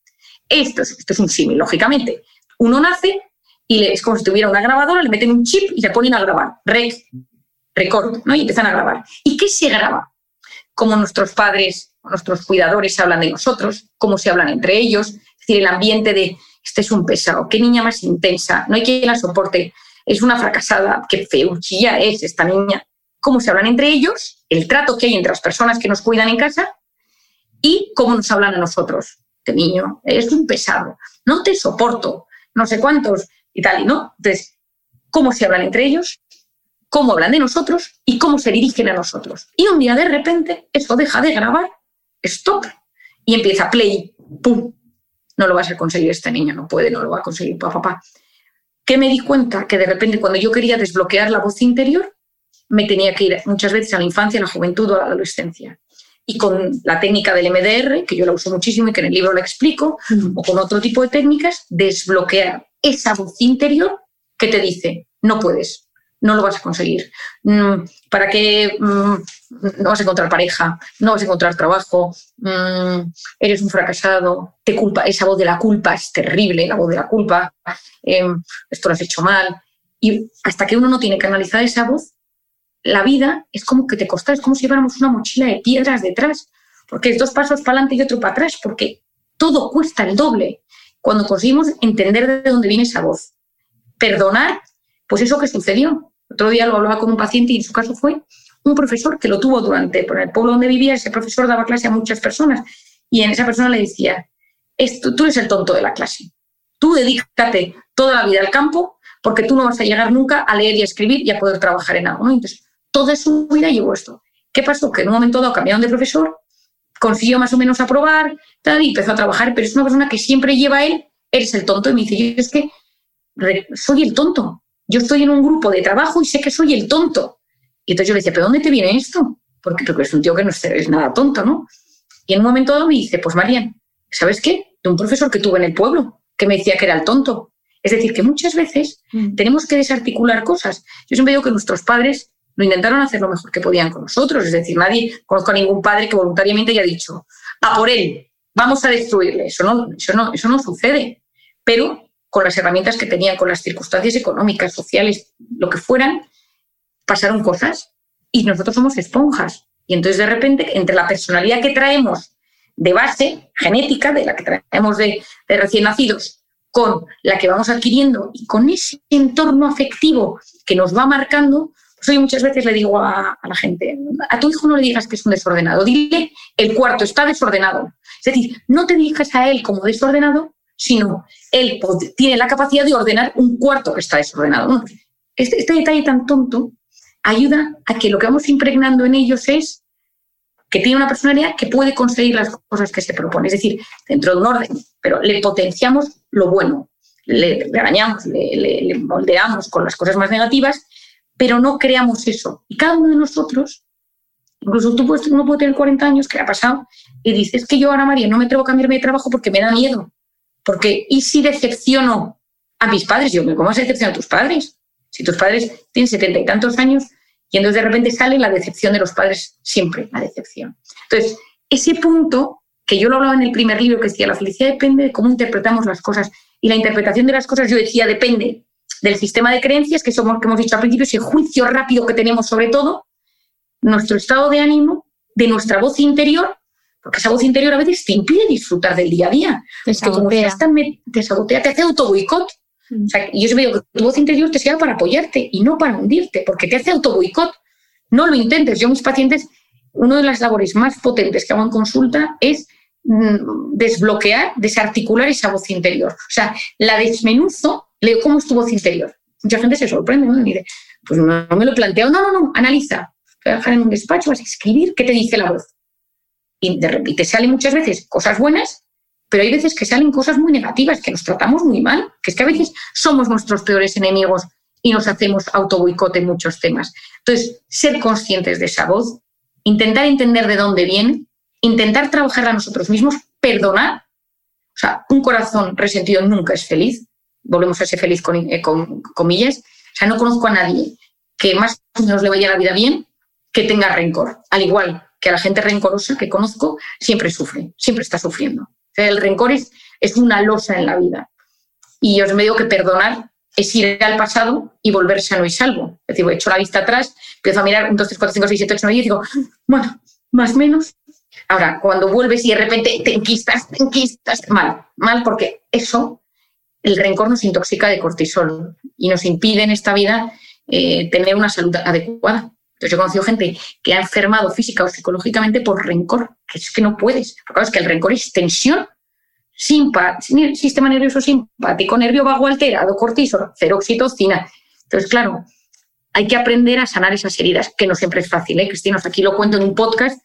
esto es, esto es un símil, lógicamente. Uno nace y es como si tuviera una grabadora, le meten un chip y le ponen a grabar. Rec, record, ¿no? Y empiezan a grabar. ¿Y qué se graba? Cómo nuestros padres, nuestros cuidadores hablan de nosotros, cómo se hablan entre ellos, es decir, el ambiente de este es un pesado, qué niña más intensa, no hay quien la soporte, es una fracasada, qué feuchilla es esta niña, cómo se hablan entre ellos, el trato que hay entre las personas que nos cuidan en casa y cómo nos hablan a nosotros. Este niño es un pesado, no te soporto, no sé cuántos y tal, y no. Entonces, cómo se hablan entre ellos, cómo hablan de nosotros y cómo se dirigen a nosotros. Y un día de repente eso deja de grabar, stop, y empieza play, pum. No lo vas a conseguir este niño, no puede, no lo va a conseguir papá. papá. que me di cuenta que de repente cuando yo quería desbloquear la voz interior, me tenía que ir muchas veces a la infancia, a la juventud o a la adolescencia. Y con la técnica del MDR, que yo la uso muchísimo y que en el libro la explico, o con otro tipo de técnicas, desbloquear esa voz interior que te dice, no puedes, no lo vas a conseguir. Mm, ¿Para qué mm, no vas a encontrar pareja? No vas a encontrar trabajo. Mm, eres un fracasado. Te culpa. Esa voz de la culpa es terrible, la voz de la culpa. Em, esto lo has hecho mal. Y hasta que uno no tiene que analizar esa voz, la vida es como que te costa, es como si lleváramos una mochila de piedras detrás, porque es dos pasos para adelante y otro para atrás, porque todo cuesta el doble. Cuando conseguimos entender de dónde viene esa voz, perdonar, pues eso que sucedió, otro día lo hablaba con un paciente y en su caso fue un profesor que lo tuvo durante, por el pueblo donde vivía, ese profesor daba clase a muchas personas y en esa persona le decía, Esto, tú eres el tonto de la clase, tú dedícate toda la vida al campo porque tú no vas a llegar nunca a leer y a escribir y a poder trabajar en algo. Entonces, toda su vida llevó esto. ¿Qué pasó? Que en un momento dado cambiaron de profesor, consiguió más o menos aprobar tal, y empezó a trabajar, pero es una persona que siempre lleva él, eres el tonto. Y me dice, yo es que soy el tonto, yo estoy en un grupo de trabajo y sé que soy el tonto. Y entonces yo le decía, ¿pero dónde te viene esto? Porque, porque es un tío que no es nada tonto, ¿no? Y en un momento dado me dice, pues Marian, ¿sabes qué? De un profesor que tuve en el pueblo, que me decía que era el tonto. Es decir, que muchas veces mm. tenemos que desarticular cosas. Yo siempre digo que nuestros padres lo intentaron hacer lo mejor que podían con nosotros. Es decir, nadie, conozco a ningún padre que voluntariamente haya dicho, a por él, vamos a destruirle. Eso no, eso no, eso no sucede. Pero con las herramientas que tenían, con las circunstancias económicas, sociales, lo que fueran, pasaron cosas y nosotros somos esponjas. Y entonces de repente, entre la personalidad que traemos de base, genética, de la que traemos de, recién nacidos, con la que vamos adquiriendo y con ese entorno afectivo que nos va marcando, pues hoy muchas veces le digo a, a, la gente, a tu hijo no le digas que es un desordenado, dile el cuarto está desordenado. Es decir, no te dirijas a él como desordenado, sino él tiene la capacidad de ordenar un cuarto que está desordenado. Este, este, detalle tan tonto ayuda a que lo que vamos impregnando en ellos es que tiene una personalidad que puede conseguir las cosas que se propone, es decir, dentro de un orden, pero le potenciamos lo bueno, le regañamos, le, moldeamos con las cosas más negativas, pero no creamos eso. Y cada uno de nosotros, incluso tú puedes, uno puede tener 40 años, que ha pasado, y dices que yo ahora, María, no me atrevo a cambiarme de trabajo porque me da miedo. Porque, ¿y si decepciono a mis padres? Yo, ¿cómo vas a decepcionar a tus padres? Si tus padres tienen setenta y tantos años y entonces de repente sale la decepción de los padres, siempre la decepción. Entonces, ese punto que yo lo hablaba en el primer libro, que decía, la felicidad depende de cómo interpretamos las cosas. Y la interpretación de las cosas, yo decía, depende del sistema de creencias, que somos, que hemos dicho al principio, ese juicio rápido que tenemos sobre todo, nuestro estado de ánimo, de nuestra voz interior porque esa voz interior a veces te impide disfrutar del día a día. Te sabotea. te sabotea, te hace auto boicot. Mm. O sea, yo siempre digo que tu voz interior te sirve para apoyarte y no para hundirte, porque te hace auto boicot. No lo intentes. Yo, mis pacientes, una de las labores más potentes que hago en consulta es mm, desbloquear, desarticular esa voz interior. O sea, la desmenuzo, leo cómo es tu voz interior. Mucha gente se sorprende, ¿no? Y dice, pues no, me lo he planteado. No, no, no, analiza. Voy a dejar en un despacho, vas a escribir qué te dice la voz y, de, y te salen muchas veces cosas buenas, pero hay veces que salen cosas muy negativas, que nos tratamos muy mal, que es que a veces somos nuestros peores enemigos y nos hacemos auto en muchos temas. Entonces, ser conscientes de esa voz, intentar entender de dónde viene, intentar trabajar a nosotros mismos, perdonar. O sea, un corazón resentido nunca es feliz. Volvemos a ser feliz con, eh, comillas. O sea, no conozco a nadie que más o menos le vaya la vida bien que tenga rencor. Al igual que la gente rencorosa que conozco siempre sufre, siempre está sufriendo. el rencor es, es una losa en la vida. Y os me digo que perdonar es ir al pasado y volver sano y salvo. Es decir, he hecho la vista atrás, empiezo a mirar 1, 2, 3, 4, 5, 6, 7, 8, 9 y digo, bueno, más o menos. Ahora, cuando vuelves y de repente te enquistas, te enquistas, mal, mal, porque eso, el rencor nos intoxica de cortisol y nos impide en esta vida eh, tener una salud adecuada. Entonces yo he conocido gente que ha enfermado física o psicológicamente por rencor, que es que no puedes. Porque que el rencor es tensión, sistema nervioso simpático, nervio vago alterado, cortisol, cero oxitocina. Entonces, claro, hay que aprender a sanar esas heridas, que no siempre es fácil, ¿eh, Cristina? Aquí lo cuento en un podcast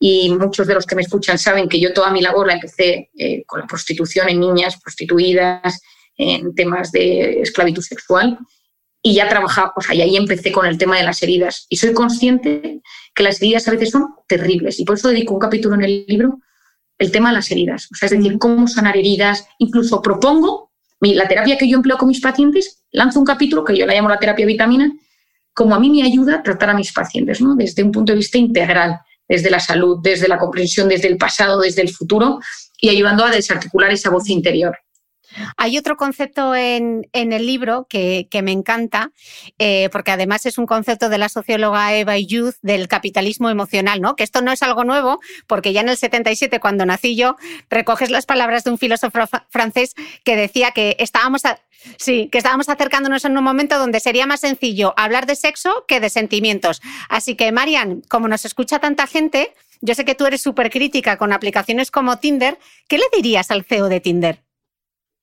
y muchos de los que me escuchan saben que yo toda mi labor la empecé eh, con la prostitución en niñas prostituidas, en temas de esclavitud sexual y ya trabajaba, o sea, y ahí empecé con el tema de las heridas. Y soy consciente que las heridas a veces son terribles y por eso dedico un capítulo en el libro el tema de las heridas. O sea, es decir, cómo sanar heridas. Incluso propongo, la terapia que yo empleo con mis pacientes, lanzo un capítulo que yo la llamo la terapia vitamina, como a mí me ayuda a tratar a mis pacientes, ¿no? Desde un punto de vista integral, desde la salud, desde la comprensión, desde el pasado, desde el futuro y ayudando a desarticular esa voz interior. Hay otro concepto en, el libro que, me encanta, eh, porque además es un concepto de la socióloga Eva Youth del capitalismo emocional, ¿no? Que esto no es algo nuevo, porque ya en el 77, cuando nací yo, recoges las palabras de un filósofo francés que decía que estábamos, sí, que estábamos acercándonos en un momento donde sería más sencillo hablar de sexo que de sentimientos. Así que, Marian, como nos escucha tanta gente, yo sé que tú eres súper crítica con aplicaciones como Tinder. ¿Qué le dirías al CEO de Tinder?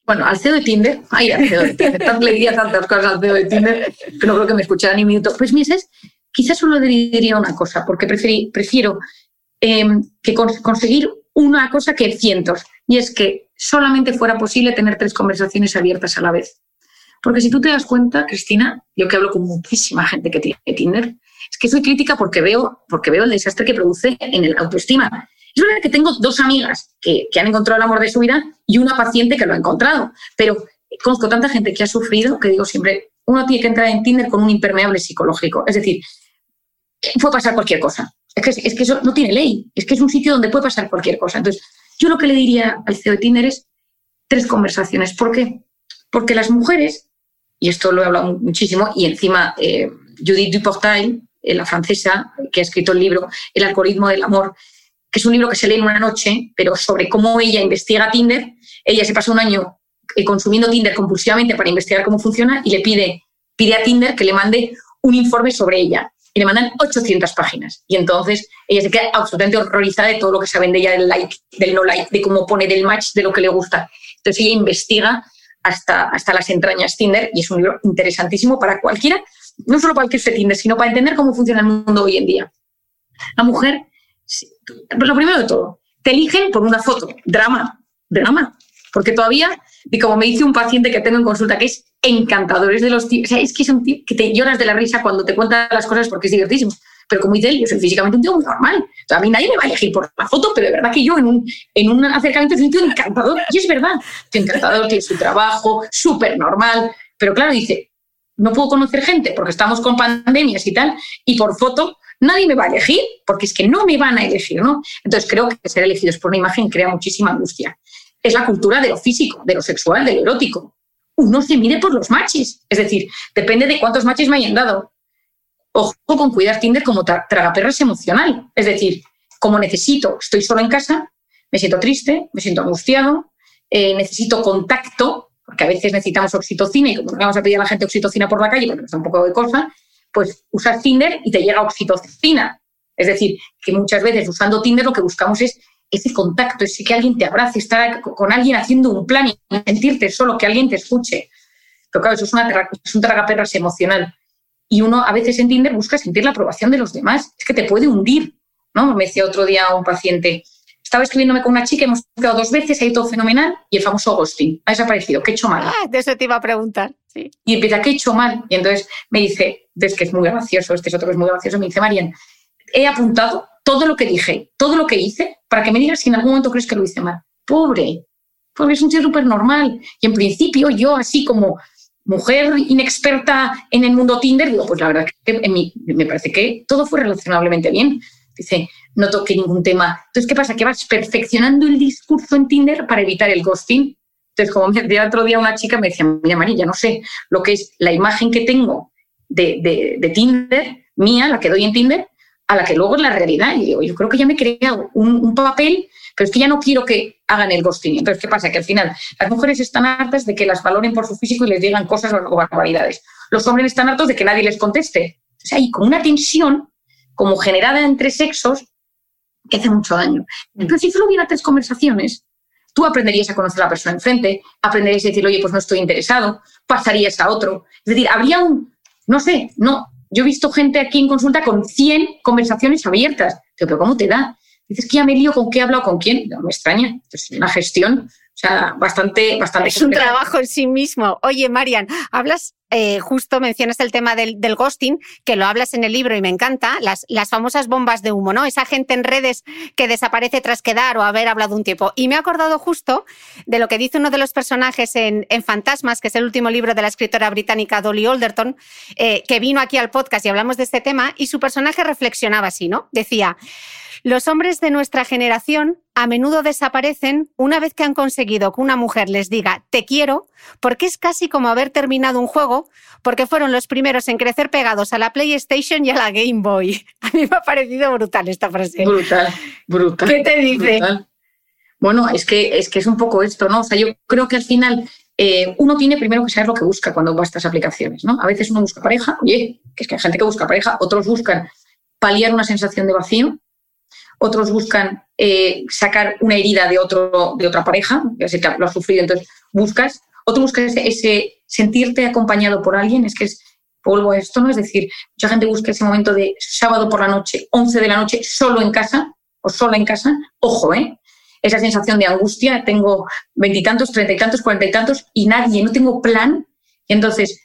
Bueno, al CEO de Tinder, ay, al CEO de Tinder, le diría tantas cosas al CEO de Tinder que no creo que me escuchara ni un minuto. Pues mises, quizás solo diría una cosa, porque prefiero em, que conseguir una cosa que cientos, y es que solamente fuera posible tener tres conversaciones abiertas a la vez. Porque si tú te das cuenta, Cristina, yo que hablo con muchísima gente que tiene Tinder, es que soy crítica porque veo, porque veo el desastre que produce en el autoestima. Es verdad que tengo dos amigas que, han encontrado el amor de su vida y una paciente que lo ha encontrado, pero conozco tanta gente que ha sufrido que digo siempre, uno tiene que entrar en Tinder con un impermeable psicológico. Es decir, puede pasar cualquier cosa. Es que, es que eso no tiene ley, es que es un sitio donde puede pasar cualquier cosa. Entonces, yo lo que le diría al CEO de Tinder es tres conversaciones. ¿Por qué? Porque las mujeres, y esto lo he hablado muchísimo, y encima eh, Judith Duportail, eh, la francesa, que ha escrito el libro El algoritmo del amor, que es un libro que se lee en una noche, pero sobre cómo ella investiga Tinder. Ella se pasa un año eh, consumiendo Tinder compulsivamente para investigar cómo funciona y le pide, pide a Tinder que le mande un informe sobre ella. Y le mandan 800 páginas. Y entonces ella se queda absolutamente horrorizada de todo lo que saben de ella, del like, del no like, de cómo pone, del match, de lo que le gusta. Entonces ella investiga hasta, hasta las entrañas Tinder y es un libro interesantísimo para cualquiera, no solo para el que esté Tinder, sino para entender cómo funciona el mundo hoy en día. La mujer lo primero de todo, te eligen por una foto. Drama, drama. Porque todavía, y como me dice un paciente que tengo en consulta, que es encantador, es de los tíos, o sea, es que es un tío que te lloras de la risa cuando te cuenta las cosas porque es divertísimo. Pero como dice él, yo soy físicamente un tío muy normal. A mí nadie me va a elegir por la foto, pero de verdad que yo en un, en un acercamiento soy un tío encantador. Y es verdad, tío encantador, tiene su trabajo, súper normal. Pero claro, dice, no puedo conocer gente porque estamos con pandemias y tal, y por foto nadie me va a elegir, porque es que no me van a elegir, ¿no? Entonces creo que ser elegidos por una imagen crea muchísima angustia. Es la cultura de lo físico, de lo sexual, de lo erótico. Uno se mide por los matches, es decir, depende de cuántos matches me hayan dado. Ojo con cuidar Tinder como tragaperras emocional, es decir, como necesito, estoy solo en casa, me siento triste, me siento angustiado, eh, necesito contacto, porque a veces necesitamos oxitocina y como no vamos a pedir a la gente oxitocina por la calle porque nos da un poco de cosa, pues usas Tinder y te llega oxitocina. Es decir, que muchas veces usando Tinder lo que buscamos es ese contacto, ese que alguien te abrace, estar con alguien haciendo un plan y sentirte solo, que alguien te escuche. Pero claro, eso es, una, es un emocional. Y uno a veces en Tinder busca sentir la aprobación de los demás. Es que te puede hundir. ¿no? Me decía otro día un paciente, estaba escribiéndome con una chica, hemos quedado dos veces, ha ido todo fenomenal y el famoso ghosting ha desaparecido. ¿Qué he hecho mal? Ah, de eso te iba a preguntar. Sí. Y empieza, ¿qué he hecho mal? Y entonces me dice, ves que es muy gracioso, este es otro que es muy gracioso, me dice, Marian, he apuntado todo lo que dije, todo lo que hice, para que me digas si en algún momento crees que lo hice mal. Pobre, porque es un tío súper normal. Y en principio yo, así como mujer inexperta en el mundo Tinder, digo, pues la verdad que me parece que todo fue relacionablemente bien. Dice, no toque ningún tema. Entonces, ¿qué pasa? Que vas perfeccionando el discurso en Tinder para evitar el ghosting. Entonces, como me decía otro día una chica, me decía, mira, María, no sé lo que es la imagen que tengo de, de, Tinder, mía, la que doy en Tinder, a la que luego es la realidad. Y digo, yo creo que ya me he creado un, papel, pero es que ya no quiero que hagan el ghosting. Entonces, ¿qué pasa? Que al final las mujeres están hartas de que las valoren por su físico y les digan cosas o barbaridades. Los hombres están hartos de que nadie les conteste. Sea, hay como una tensión como generada entre sexos que hace mucho daño. Entonces, si solo hubiera tres conversaciones, tú aprenderías a conocer a la persona enfrente, aprenderías a decir, oye, pues no estoy interesado, pasarías a otro. Es decir, habría un, no sé, no. Yo he visto gente aquí en consulta con 100 conversaciones abiertas. pero ¿cómo te da? Dices que ya me lío con qué he hablado con quién. No me extraña. Es una gestión O sea, bastante, bastante. Es un trabajo en sí mismo. Oye, Marian, hablas eh, justo mencionas el tema del, ghosting, que lo hablas en el libro y me encanta, las, famosas bombas de humo, ¿no? Esa gente en redes que desaparece tras quedar o haber hablado un tiempo. Y me he acordado justo de lo que dice uno de los personajes en, Fantasmas, que es el último libro de la escritora británica Dolly Alderton, eh, que vino aquí al podcast y hablamos de este tema, y su personaje reflexionaba así, ¿no? Decía, los hombres de nuestra generación a menudo desaparecen una vez que han conseguido que una mujer les diga te quiero, porque es casi como haber terminado un juego, porque fueron los primeros en crecer pegados a la PlayStation y a la Game Boy. A mí me ha parecido brutal esta frase. Brutal, brutal. ¿Qué te dice? Bueno, es que, es que es un poco esto, ¿no? O sea, yo creo que al final eh, uno tiene primero que saber lo que busca cuando va a estas aplicaciones, ¿no? A veces uno busca pareja, oye, que es que hay gente que busca pareja, otros buscan paliar una sensación de vacío, otros buscan eh, sacar una herida de, otro, de otra pareja, ya sé que lo has sufrido, entonces buscas, otro busca ese, sentirte acompañado por alguien, es que es, a esto, ¿no? Es decir, mucha gente busca ese momento de sábado por la noche, 11 de la noche, solo en casa o sola en casa, ojo, ¿eh? Esa sensación de angustia, tengo veintitantos, treinta y tantos, cuarenta y tantos y nadie, no tengo plan. Entonces,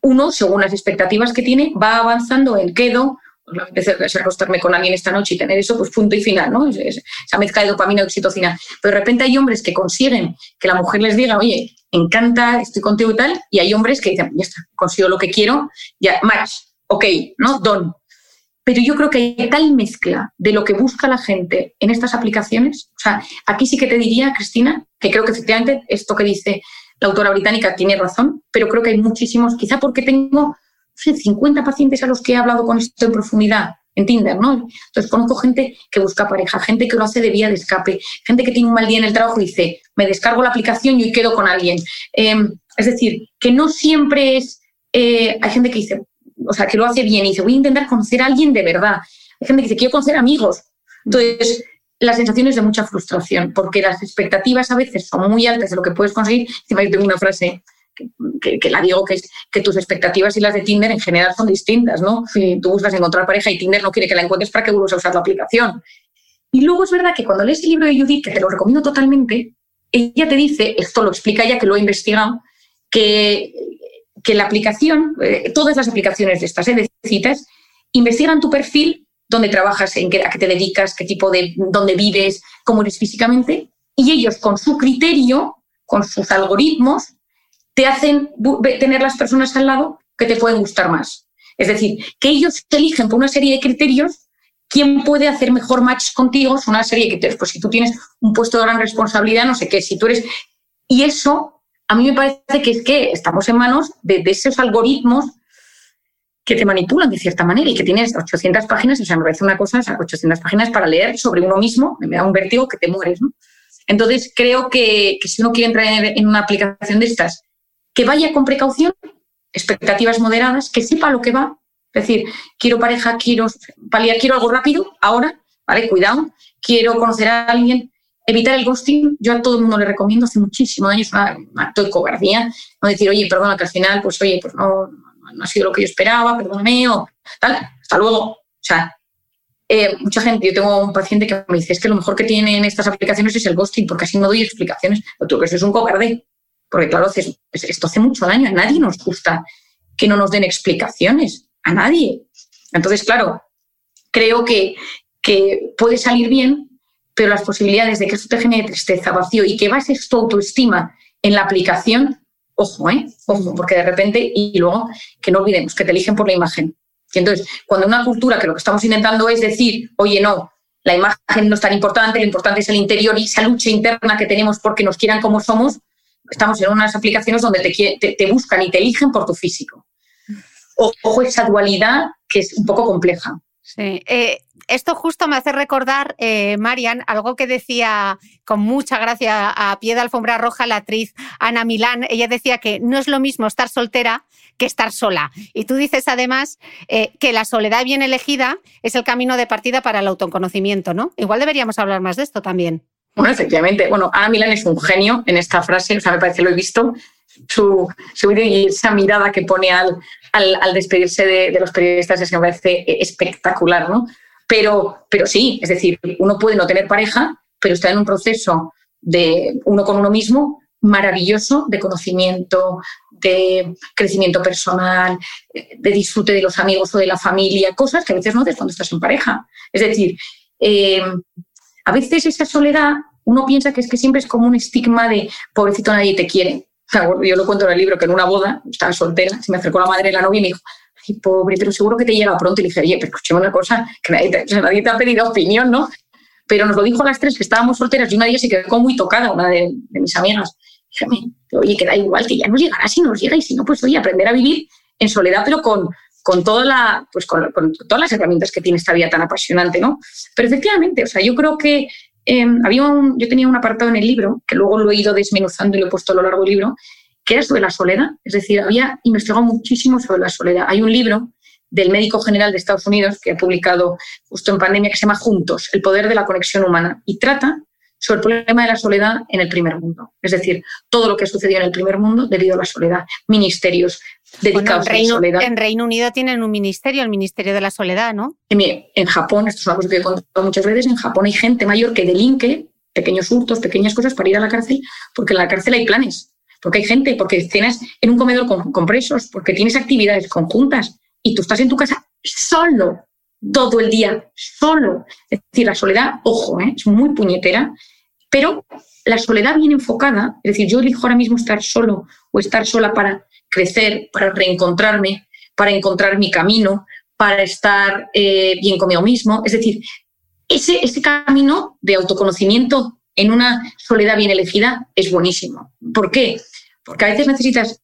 uno, según las expectativas que tiene, va avanzando en quedo, pues, a acostarme con alguien esta noche y tener eso, pues punto y final, ¿no? esa mezcla de dopamina y oxitocina. Pero de repente hay hombres que consiguen que la mujer les diga, oye, encanta, estoy contigo y tal, y hay hombres que dicen, ya está, consigo lo que quiero, ya, match, ok, ¿no? Don. Pero yo creo que hay tal mezcla de lo que busca la gente en estas aplicaciones. O sea, aquí sí que te diría, Cristina, que creo que efectivamente esto que dice la autora británica tiene razón, pero creo que hay muchísimos, quizá porque tengo 50 pacientes a los que he hablado con esto en profundidad en Tinder, ¿no? Entonces conozco gente que busca pareja, gente que lo hace de vía de escape, gente que tiene un mal día en el trabajo y dice, me descargo la aplicación y hoy quedo con alguien. Em, es decir, que no siempre es, eh, hay gente que dice, o sea, que lo hace bien y dice, voy a intentar conocer a alguien de verdad. Hay gente que dice, quiero conocer amigos. Entonces, la sensación es de mucha frustración, porque las expectativas a veces son muy altas de lo que puedes conseguir. Encima tengo una frase que, la digo que es que tus expectativas y las de Tinder en general son distintas, ¿no? Si tú buscas encontrar pareja y Tinder no quiere que la encuentres para que vuelvas a usar la aplicación. Y luego es verdad que cuando lees el libro de Judith, que te lo recomiendo totalmente, ella te dice, esto lo explica ella que lo ha investigado, que, que la aplicación, eh, todas las aplicaciones de estas, eh, de citas, investigan tu perfil, dónde trabajas, en qué, a qué te dedicas, qué tipo de, dónde vives, cómo eres físicamente, y ellos con su criterio, con sus algoritmos, te hacen tener las personas al lado que te pueden gustar más. Es decir, que ellos eligen por una serie de criterios quién puede hacer mejor match contigo, es una serie de criterios. Pues si tú tienes un puesto de gran responsabilidad, no sé qué, si tú eres... Y eso a mí me parece que es que estamos en manos de, esos algoritmos que te manipulan de cierta manera y que tienes 800 páginas, o sea, me parece una cosa, o sea, 800 páginas para leer sobre uno mismo, me da un vértigo que te mueres, ¿no? Entonces, creo que, que si uno quiere entrar en, una aplicación de estas que vaya con precaución, expectativas moderadas, que sepa lo que va. Es decir, quiero pareja, quiero paliar, quiero algo rápido, ahora, ¿vale? Cuidado, quiero conocer a alguien, evitar el ghosting. Yo a todo el mundo le recomiendo, hace muchísimos años, un acto de cobardía, no decir, oye, perdona, que al final, pues oye, pues no, no ha sido lo que yo esperaba, perdóname, o tal, hasta luego. O sea, eh, mucha gente, yo tengo un paciente que me dice, es que lo mejor que tienen estas aplicaciones es el ghosting, porque así no doy explicaciones. Tú que eso es un cobarde. Porque claro, esto hace mucho daño, a nadie nos gusta que no nos den explicaciones, a nadie. Entonces, claro, creo que, que puede salir bien, pero las posibilidades de que esto te genere tristeza, vacío y que bases tu autoestima en la aplicación, ojo, ¿eh? Ojo, porque de repente, y luego que no olvidemos que te eligen por la imagen. Y entonces, cuando una cultura que lo que estamos intentando es decir, oye, no, la imagen no es tan importante, lo importante es el interior y esa lucha interna que tenemos porque nos quieran como somos, estamos en unas aplicaciones donde te, te, buscan y te eligen por tu físico. Ojo esa dualidad que es un poco compleja. Sí. Eh, esto justo me hace recordar, eh, Marian, algo que decía con mucha gracia a pie de alfombra roja la actriz Ana Milán. Ella decía que no es lo mismo estar soltera que estar sola. Y tú dices además eh, que la soledad bien elegida es el camino de partida para el autoconocimiento, ¿no? Igual deberíamos hablar más de esto también. Bueno, efectivamente. Bueno, Ana Milán es un genio en esta frase, o sea, me parece lo he visto. Su, su y esa mirada que pone al, al, despedirse de, los periodistas es que me parece espectacular, ¿no? Pero, pero sí, es decir, uno puede no tener pareja, pero está en un proceso de uno con uno mismo maravilloso de conocimiento, de crecimiento personal, de disfrute de los amigos o de la familia, cosas que a veces no haces cuando estás en pareja. Es decir, eh, a veces esa soledad uno piensa que es que siempre es como un estigma de pobrecito nadie te quiere. yo lo cuento en el libro que en una boda, estaba soltera, se me acercó la madre de la novia y me dijo, ay, pobre, pero seguro que te llega pronto. Y le dije, oye, pero escúchame una cosa, que nadie te, ha pedido opinión, ¿no? Pero nos lo dijo a las tres que estábamos solteras y una de ellas se quedó muy tocada, una de, mis amigas. Dígame, oye, que da igual, que ya nos llegará si nos llega y si no, pues oye, aprender a vivir en soledad, pero con, con, toda la, pues con, con, todas las herramientas que tiene esta vida tan apasionante, ¿no? Pero efectivamente, o sea, yo creo que Em, había un, yo tenía un apartado en el libro, que luego lo he ido desmenuzando y lo he puesto a lo largo del libro, que era sobre la soledad. Es decir, había investigado muchísimo sobre la soledad. Hay un libro del médico general de Estados Unidos que ha publicado justo en pandemia que se llama Juntos, el poder de la conexión humana, y trata sobre el problema de la soledad en el primer mundo. Es decir, todo lo que sucedió en el primer mundo debido a la soledad. Ministerios, dedicados en Reino, a la soledad. En Reino Unido tienen un ministerio, el Ministerio de la Soledad, ¿no? En, Japón, esto es una cosa que he contado muchas veces, en Japón hay gente mayor que delinque pequeños hurtos, pequeñas cosas para ir a la cárcel, porque en la cárcel hay planes, porque hay gente, porque cenas en un comedor con, presos, porque tienes actividades conjuntas y tú estás en tu casa solo todo el día, solo. Es decir, la soledad, ojo, ¿eh? es muy puñetera, pero la soledad bien enfocada, es decir, yo elijo ahora mismo estar solo o estar sola para crecer, para reencontrarme, para encontrar mi camino, para estar eh, bien conmigo mismo. Es decir, ese, ese camino de autoconocimiento en una soledad bien elegida es buenísimo. ¿Por qué? Porque a veces necesitas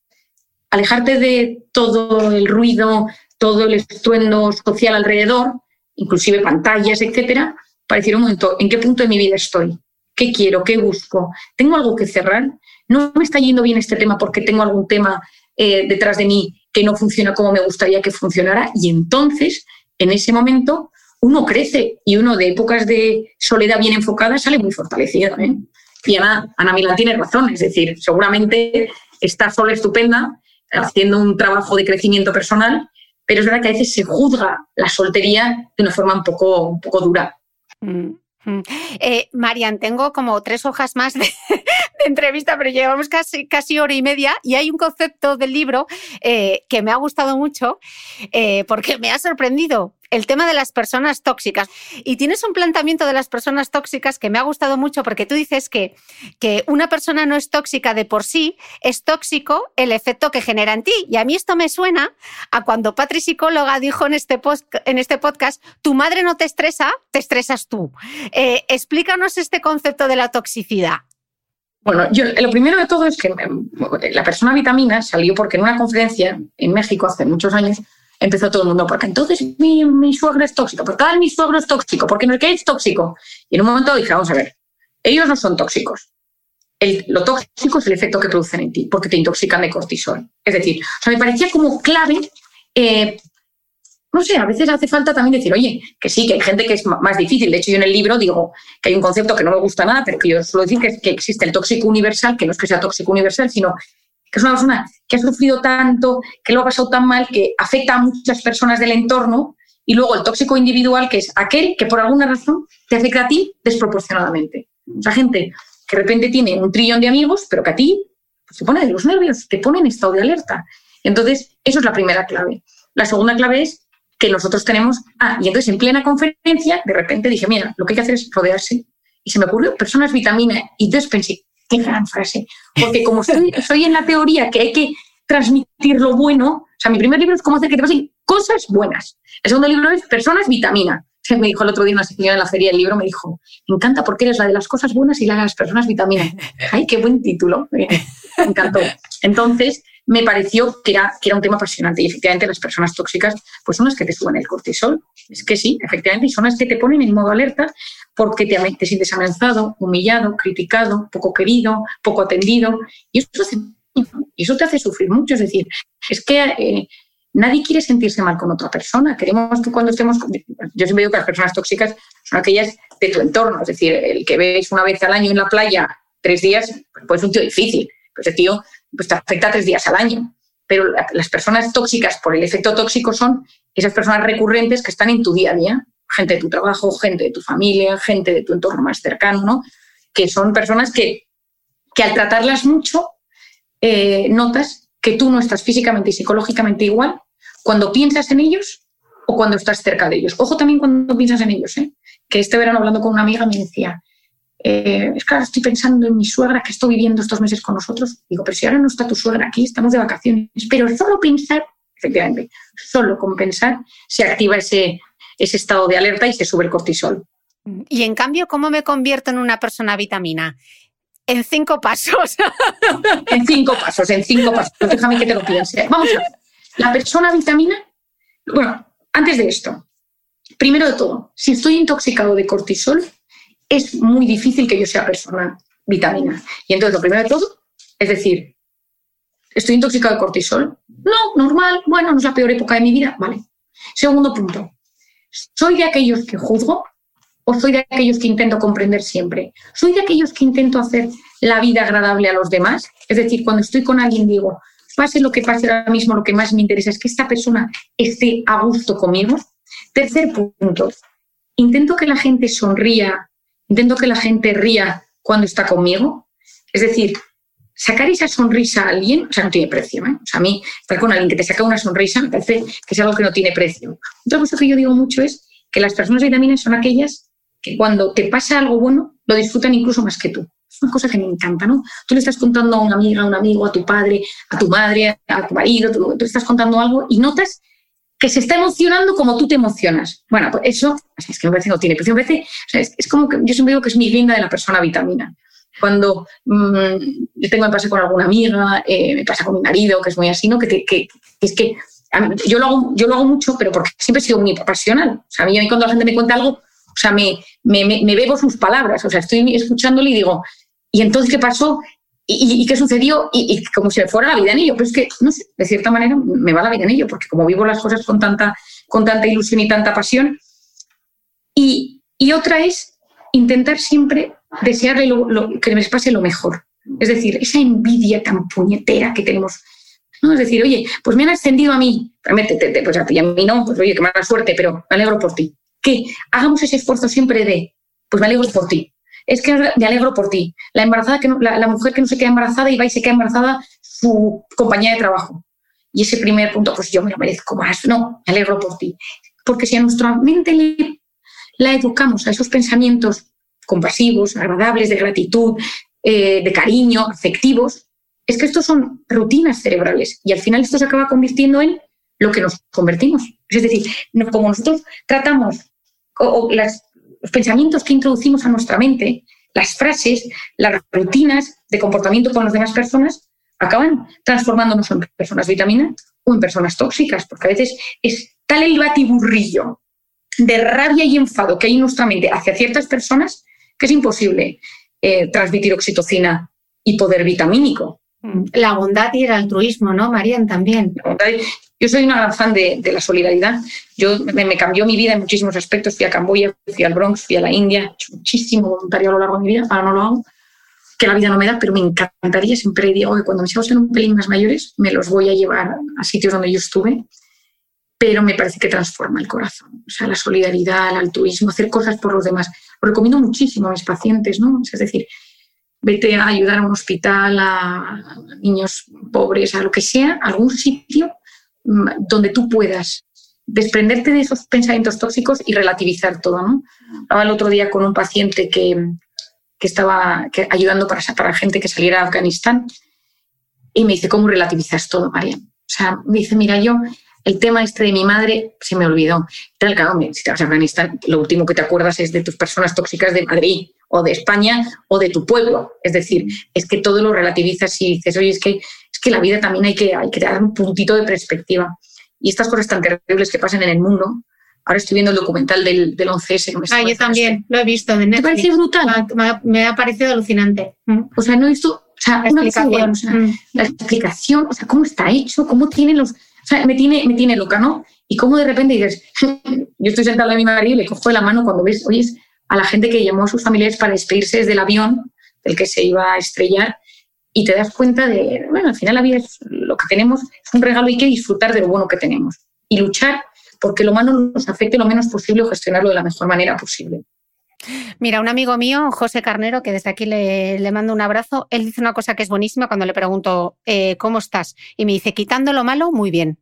alejarte de todo el ruido, todo el estruendo social alrededor, inclusive pantallas, etcétera, para decir un momento, ¿en qué punto de mi vida estoy? ¿Qué quiero? ¿Qué busco? ¿Tengo algo que cerrar? ¿No me está yendo bien este tema porque tengo algún tema eh, detrás de mí que no funciona como me gustaría que funcionara y entonces, en ese momento, uno crece y uno de épocas de soledad bien enfocada sale muy fortalecido. ¿eh? Y Ana, Ana Milán tiene razón, es decir, seguramente está sola estupenda haciendo un trabajo de crecimiento personal, pero es verdad que a veces se juzga la soltería de una forma un poco, un poco dura. Mm. Eh, Marian, tengo como tres hojas más de, entrevista, pero llevamos casi, casi hora y media y hay un concepto del libro eh, que me ha gustado mucho eh, porque me ha sorprendido el tema de las personas tóxicas. Y tienes un planteamiento de las personas tóxicas que me ha gustado mucho porque tú dices que, que una persona no es tóxica de por sí, es tóxico el efecto que genera en ti. Y a mí esto me suena a cuando Patri Psicóloga dijo en este, en este podcast, tu madre no te estresa, te estresas tú. Eh, explícanos este concepto de la toxicidad. Bueno, yo lo primero de todo es que la persona vitamina salió porque en una conferencia en México hace muchos años empezó todo el mundo, porque entonces mi, suegro es tóxico, porque cada mi suegro es tóxico, porque no es que es tóxico. Y en un momento dije, vamos a ver, ellos no son tóxicos. El, lo tóxico es el efecto que producen en ti, porque te intoxican de cortisol. Es decir, o sea, me parecía como clave, eh, no sé, a veces hace falta también decir, oye, que sí, que hay gente que es más difícil. De hecho, yo en el libro digo que hay un concepto que no me gusta nada, pero que yo suelo decir que existe el tóxico universal, que no es que sea tóxico universal, sino que es una persona que ha sufrido tanto, que lo ha pasado tan mal, que afecta a muchas personas del entorno, y luego el tóxico individual, que es aquel que por alguna razón te afecta a ti desproporcionadamente. O sea, gente que de repente tiene un trillón de amigos, pero que a ti pues, te pone de los nervios, te pone en estado de alerta. Entonces, eso es la primera clave. La segunda clave es que nosotros tenemos... Ah, y entonces en plena conferencia, de repente dije, mira, lo que hay que hacer es rodearse. Y se me ocurrió personas vitamina. Y entonces pensé, Qué gran frase. Porque como soy, soy en la teoría que hay que transmitir lo bueno, o sea, mi primer libro es cómo hacer que te pasen cosas buenas. El segundo libro es personas vitamina. Me dijo el otro día una señora en la feria del libro, me dijo, me encanta porque eres la de las cosas buenas y la de las personas vitamina. Ay, qué buen título. Me encantó. Entonces, me pareció que era, que era un tema apasionante y efectivamente las personas tóxicas pues son las que te suben el cortisol. Es que sí, efectivamente, y son las que te ponen en modo alerta porque te, te sientes amenazado, humillado, criticado, poco querido, poco atendido y eso, hace, y te hace sufrir mucho. Es decir, es que eh, nadie quiere sentirse mal con otra persona. Queremos que cuando estemos... Yo siempre digo que las personas tóxicas son aquellas de tu entorno, es decir, el que ves una vez al año en la playa tres días, pues es un tío difícil. Pues ese tío pues te afecta tres días al año. Pero las personas tóxicas por el efecto tóxico son esas personas recurrentes que están en tu día a día, gente de tu trabajo, gente de tu familia, gente de tu entorno más cercano, ¿no? que son personas que, que al tratarlas mucho eh, notas que tú no estás físicamente y psicológicamente igual cuando piensas en ellos o cuando estás cerca de ellos. Ojo también cuando piensas en ellos, ¿eh? que este verano hablando con una amiga me decía, eh, es claro, estoy pensando en mi suegra que estoy viviendo estos meses con nosotros. Digo, pero si ahora no está tu suegra aquí, estamos de vacaciones. Pero solo pensar, efectivamente, solo con pensar se activa ese, ese estado de alerta y se sube el cortisol. Y en cambio, ¿cómo me convierto en una persona vitamina? En cinco pasos. en cinco pasos, en cinco pasos. Déjame que te lo piense. Vamos a ver. La persona vitamina, bueno, antes de esto, primero de todo, si estoy intoxicado de cortisol, es muy difícil que yo sea persona vitamina. Y entonces, lo primero de todo, es decir, ¿estoy intoxicado de cortisol? No, normal, bueno, no es la peor época de mi vida, vale. Segundo punto, ¿soy de aquellos que juzgo o soy de aquellos que intento comprender siempre? ¿Soy de aquellos que intento hacer la vida agradable a los demás? Es decir, cuando estoy con alguien digo, pase lo que pase ahora mismo, lo que más me interesa es que esta persona esté a gusto conmigo. Tercer punto, intento que la gente sonría, intento que la gente ría cuando está conmigo. Es decir, sacar esa sonrisa a alguien, o sea, no tiene precio. ¿eh? O sea, a mí, estar con alguien que te saca una sonrisa me parece que es algo que no tiene precio. Otra cosa que yo digo mucho es que las personas vitaminas son aquellas que cuando te pasa algo bueno, lo disfrutan incluso más que tú. Es una cosa que me encanta, ¿no? Tú le estás contando a una amiga, a un amigo, a tu padre, a tu madre, a tu marido, tú, le estás contando algo y notas que se está emocionando como tú te emocionas. Bueno, pues eso es que me parece no tiene precio. Es, como que yo siempre digo que es mi linda de la persona vitamina. Cuando yo tengo, me pasa con alguna amiga, eh, me pasa con mi marido, que es muy así, ¿no? Que es que yo lo, hago, yo lo hago mucho, pero porque siempre he sido muy pasional. O sea, a mí cuando la gente me cuenta algo, o sea, me, me, me, bebo sus palabras. O sea, estoy escuchándole y digo, ¿y entonces qué pasó? ¿Y, qué sucedió? Y, como si fuera la vida en ello. Pero es que, no sé, de cierta manera me va la vida en ello, porque como vivo las cosas con tanta, con tanta ilusión y tanta pasión. Y, y otra es intentar siempre desearle lo, que me pase lo mejor. Es decir, esa envidia tan puñetera que tenemos. ¿no? Es decir, oye, pues me han ascendido a mí, pues a ti a mí no, pues oye, qué mala suerte, pero me alegro por ti. Que hagamos ese esfuerzo siempre de, pues me alegro por ti es que me alegro por ti. La embarazada que la, mujer que no se queda embarazada y va y se queda embarazada su compañía de trabajo. Y ese primer punto, pues yo me lo merezco más. No, me alegro por ti. Porque si a nuestra mente la educamos a esos pensamientos compasivos, agradables, de gratitud, eh, de cariño, afectivos, es que estos son rutinas cerebrales y al final esto se acaba convirtiendo en lo que nos convertimos. Es decir, como nosotros tratamos las los pensamientos que introducimos a nuestra mente, las frases, las rutinas de comportamiento con las demás personas, acaban transformándonos en personas vitaminas o en personas tóxicas, porque a veces es tal el batiburrillo de rabia y enfado que hay en nuestra mente hacia ciertas personas que es imposible eh, transmitir oxitocina y poder vitamínico. La bondad y el altruismo, ¿no, Marian? También. Yo soy una gran fan de, la solidaridad. Yo me, cambió mi vida en muchísimos aspectos. Fui a Camboya, fui al Bronx, fui a la India, he hecho muchísimo voluntario a lo largo de mi vida. Ahora no lo hago, que la vida no me da, pero me encantaría. Siempre digo que cuando mis hijos sean un pelín más mayores, me los voy a llevar a sitios donde yo estuve. Pero me parece que transforma el corazón. O sea, la solidaridad, el altruismo, hacer cosas por los demás. Lo recomiendo muchísimo a mis pacientes, ¿no? Es decir, vete a ayudar a un hospital, a niños pobres, a lo que sea, algún sitio mm, donde tú puedas desprenderte de esos pensamientos tóxicos y relativizar todo. ¿no? Hablaba el otro día con un paciente que, estaba ayudando para, para gente que saliera a Afganistán y me dice, ¿cómo relativizas todo, María? O sea, me dice, mira, yo el tema este de mi madre se me olvidó. Tal, claro, si te vas a Afganistán, lo último que te acuerdas es de tus personas tóxicas de Madrid o de España o de tu pueblo. Es decir, es que todo lo relativizas y dices, oye, es que, es que la vida también hay que, hay que dar un puntito de perspectiva. Y estas cosas tan terribles que pasan en el mundo, Ahora estoy viendo el documental del, del 11S. ah, yo también, lo he visto de ¿Te parece brutal? Me ha, parecido alucinante. Mm. O sea, no he visto o sea, la, explicación. Mm. la explicación, o sea, cómo está hecho, cómo tienen los... O sea, me tiene, me tiene loca, ¿no? Y cómo de repente dices, yo estoy sentado a mi marido y le cojo de la mano cuando ves, oyes, a la gente que llamó a sus familiares para despedirse desde el avión del que se iba a estrellar y te das cuenta de, bueno, al final la vida es lo que tenemos, es un regalo y hay que disfrutar de lo bueno que tenemos y luchar porque lo malo nos afecte lo menos posible o gestionarlo de la mejor manera posible. Mira, un amigo mío, José Carnero, que desde aquí le, le mando un abrazo, él dice una cosa que es buenísima cuando le pregunto, eh, ¿cómo estás? Y me dice, quitando lo malo, muy bien.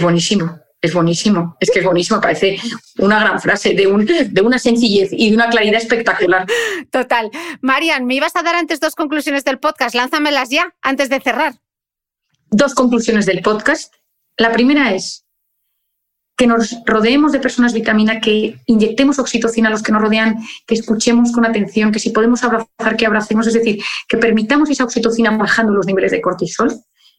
Buenísimo, es buenísimo, es que es buenísimo, parece una gran frase de, un, de una sencillez y de una claridad espectacular. Total. Marian, me ibas a dar antes dos conclusiones del podcast, lánzamelas ya, antes de cerrar. Dos conclusiones del podcast. La primera es, que nos rodeemos de personas vitamina, que inyectemos oxitocina a los que nos rodean, que escuchemos con atención, que si podemos abrazar, que abracemos, es decir, que permitamos esa oxitocina bajando los niveles de cortisol.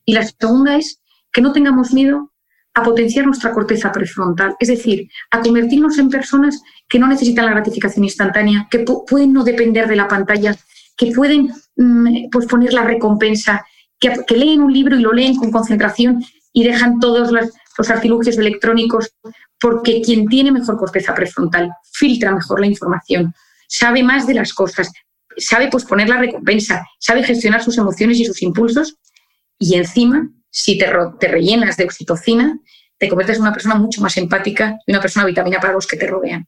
Y la segunda es que no tengamos miedo a potenciar nuestra corteza prefrontal, es decir, a convertirnos en personas que no necesitan la gratificación instantánea, que pueden no depender de la pantalla, que pueden mm, pues poner la recompensa, que, leen un libro y lo leen con concentración y dejan todos los, los artilugios electrónicos, porque quien tiene mejor corteza prefrontal filtra mejor la información, sabe más de las cosas, sabe posponer la recompensa, sabe gestionar sus emociones y sus impulsos y encima, si te, te rellenas de oxitocina, te conviertes en una persona mucho más empática y una persona vitamina para los que te rodean.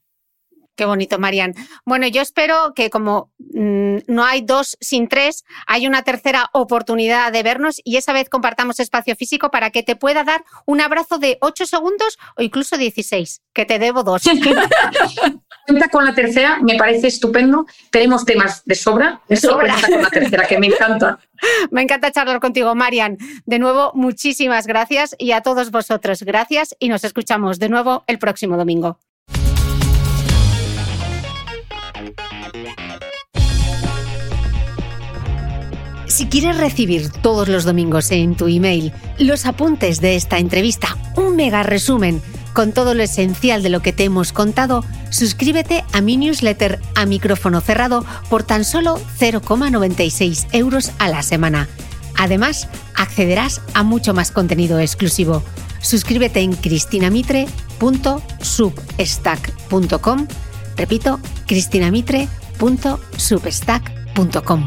Qué bonito, Marian. Bueno, yo espero que como mm, no hay dos sin tres, hay una tercera oportunidad de vernos y esa vez compartamos espacio físico para que te pueda dar un abrazo de ocho segundos o incluso 16, que te debo dos. Cuenta con la tercera, me parece estupendo. Tenemos temas de sobra. De sobra. con la tercera, que me encanta. Me encanta charlar contigo, Marian. De nuevo, muchísimas gracias y a todos vosotros, gracias y nos escuchamos de nuevo el próximo domingo. Si quieres recibir todos los domingos en tu email los apuntes de esta entrevista, un mega resumen con todo lo esencial de lo que te hemos contado, suscríbete a mi newsletter a micrófono cerrado por tan solo 0,96 euros a la semana. Además, accederás a mucho más contenido exclusivo. Suscríbete en cristinamitre.substack.com. Repito, cristinamitre.substack.com.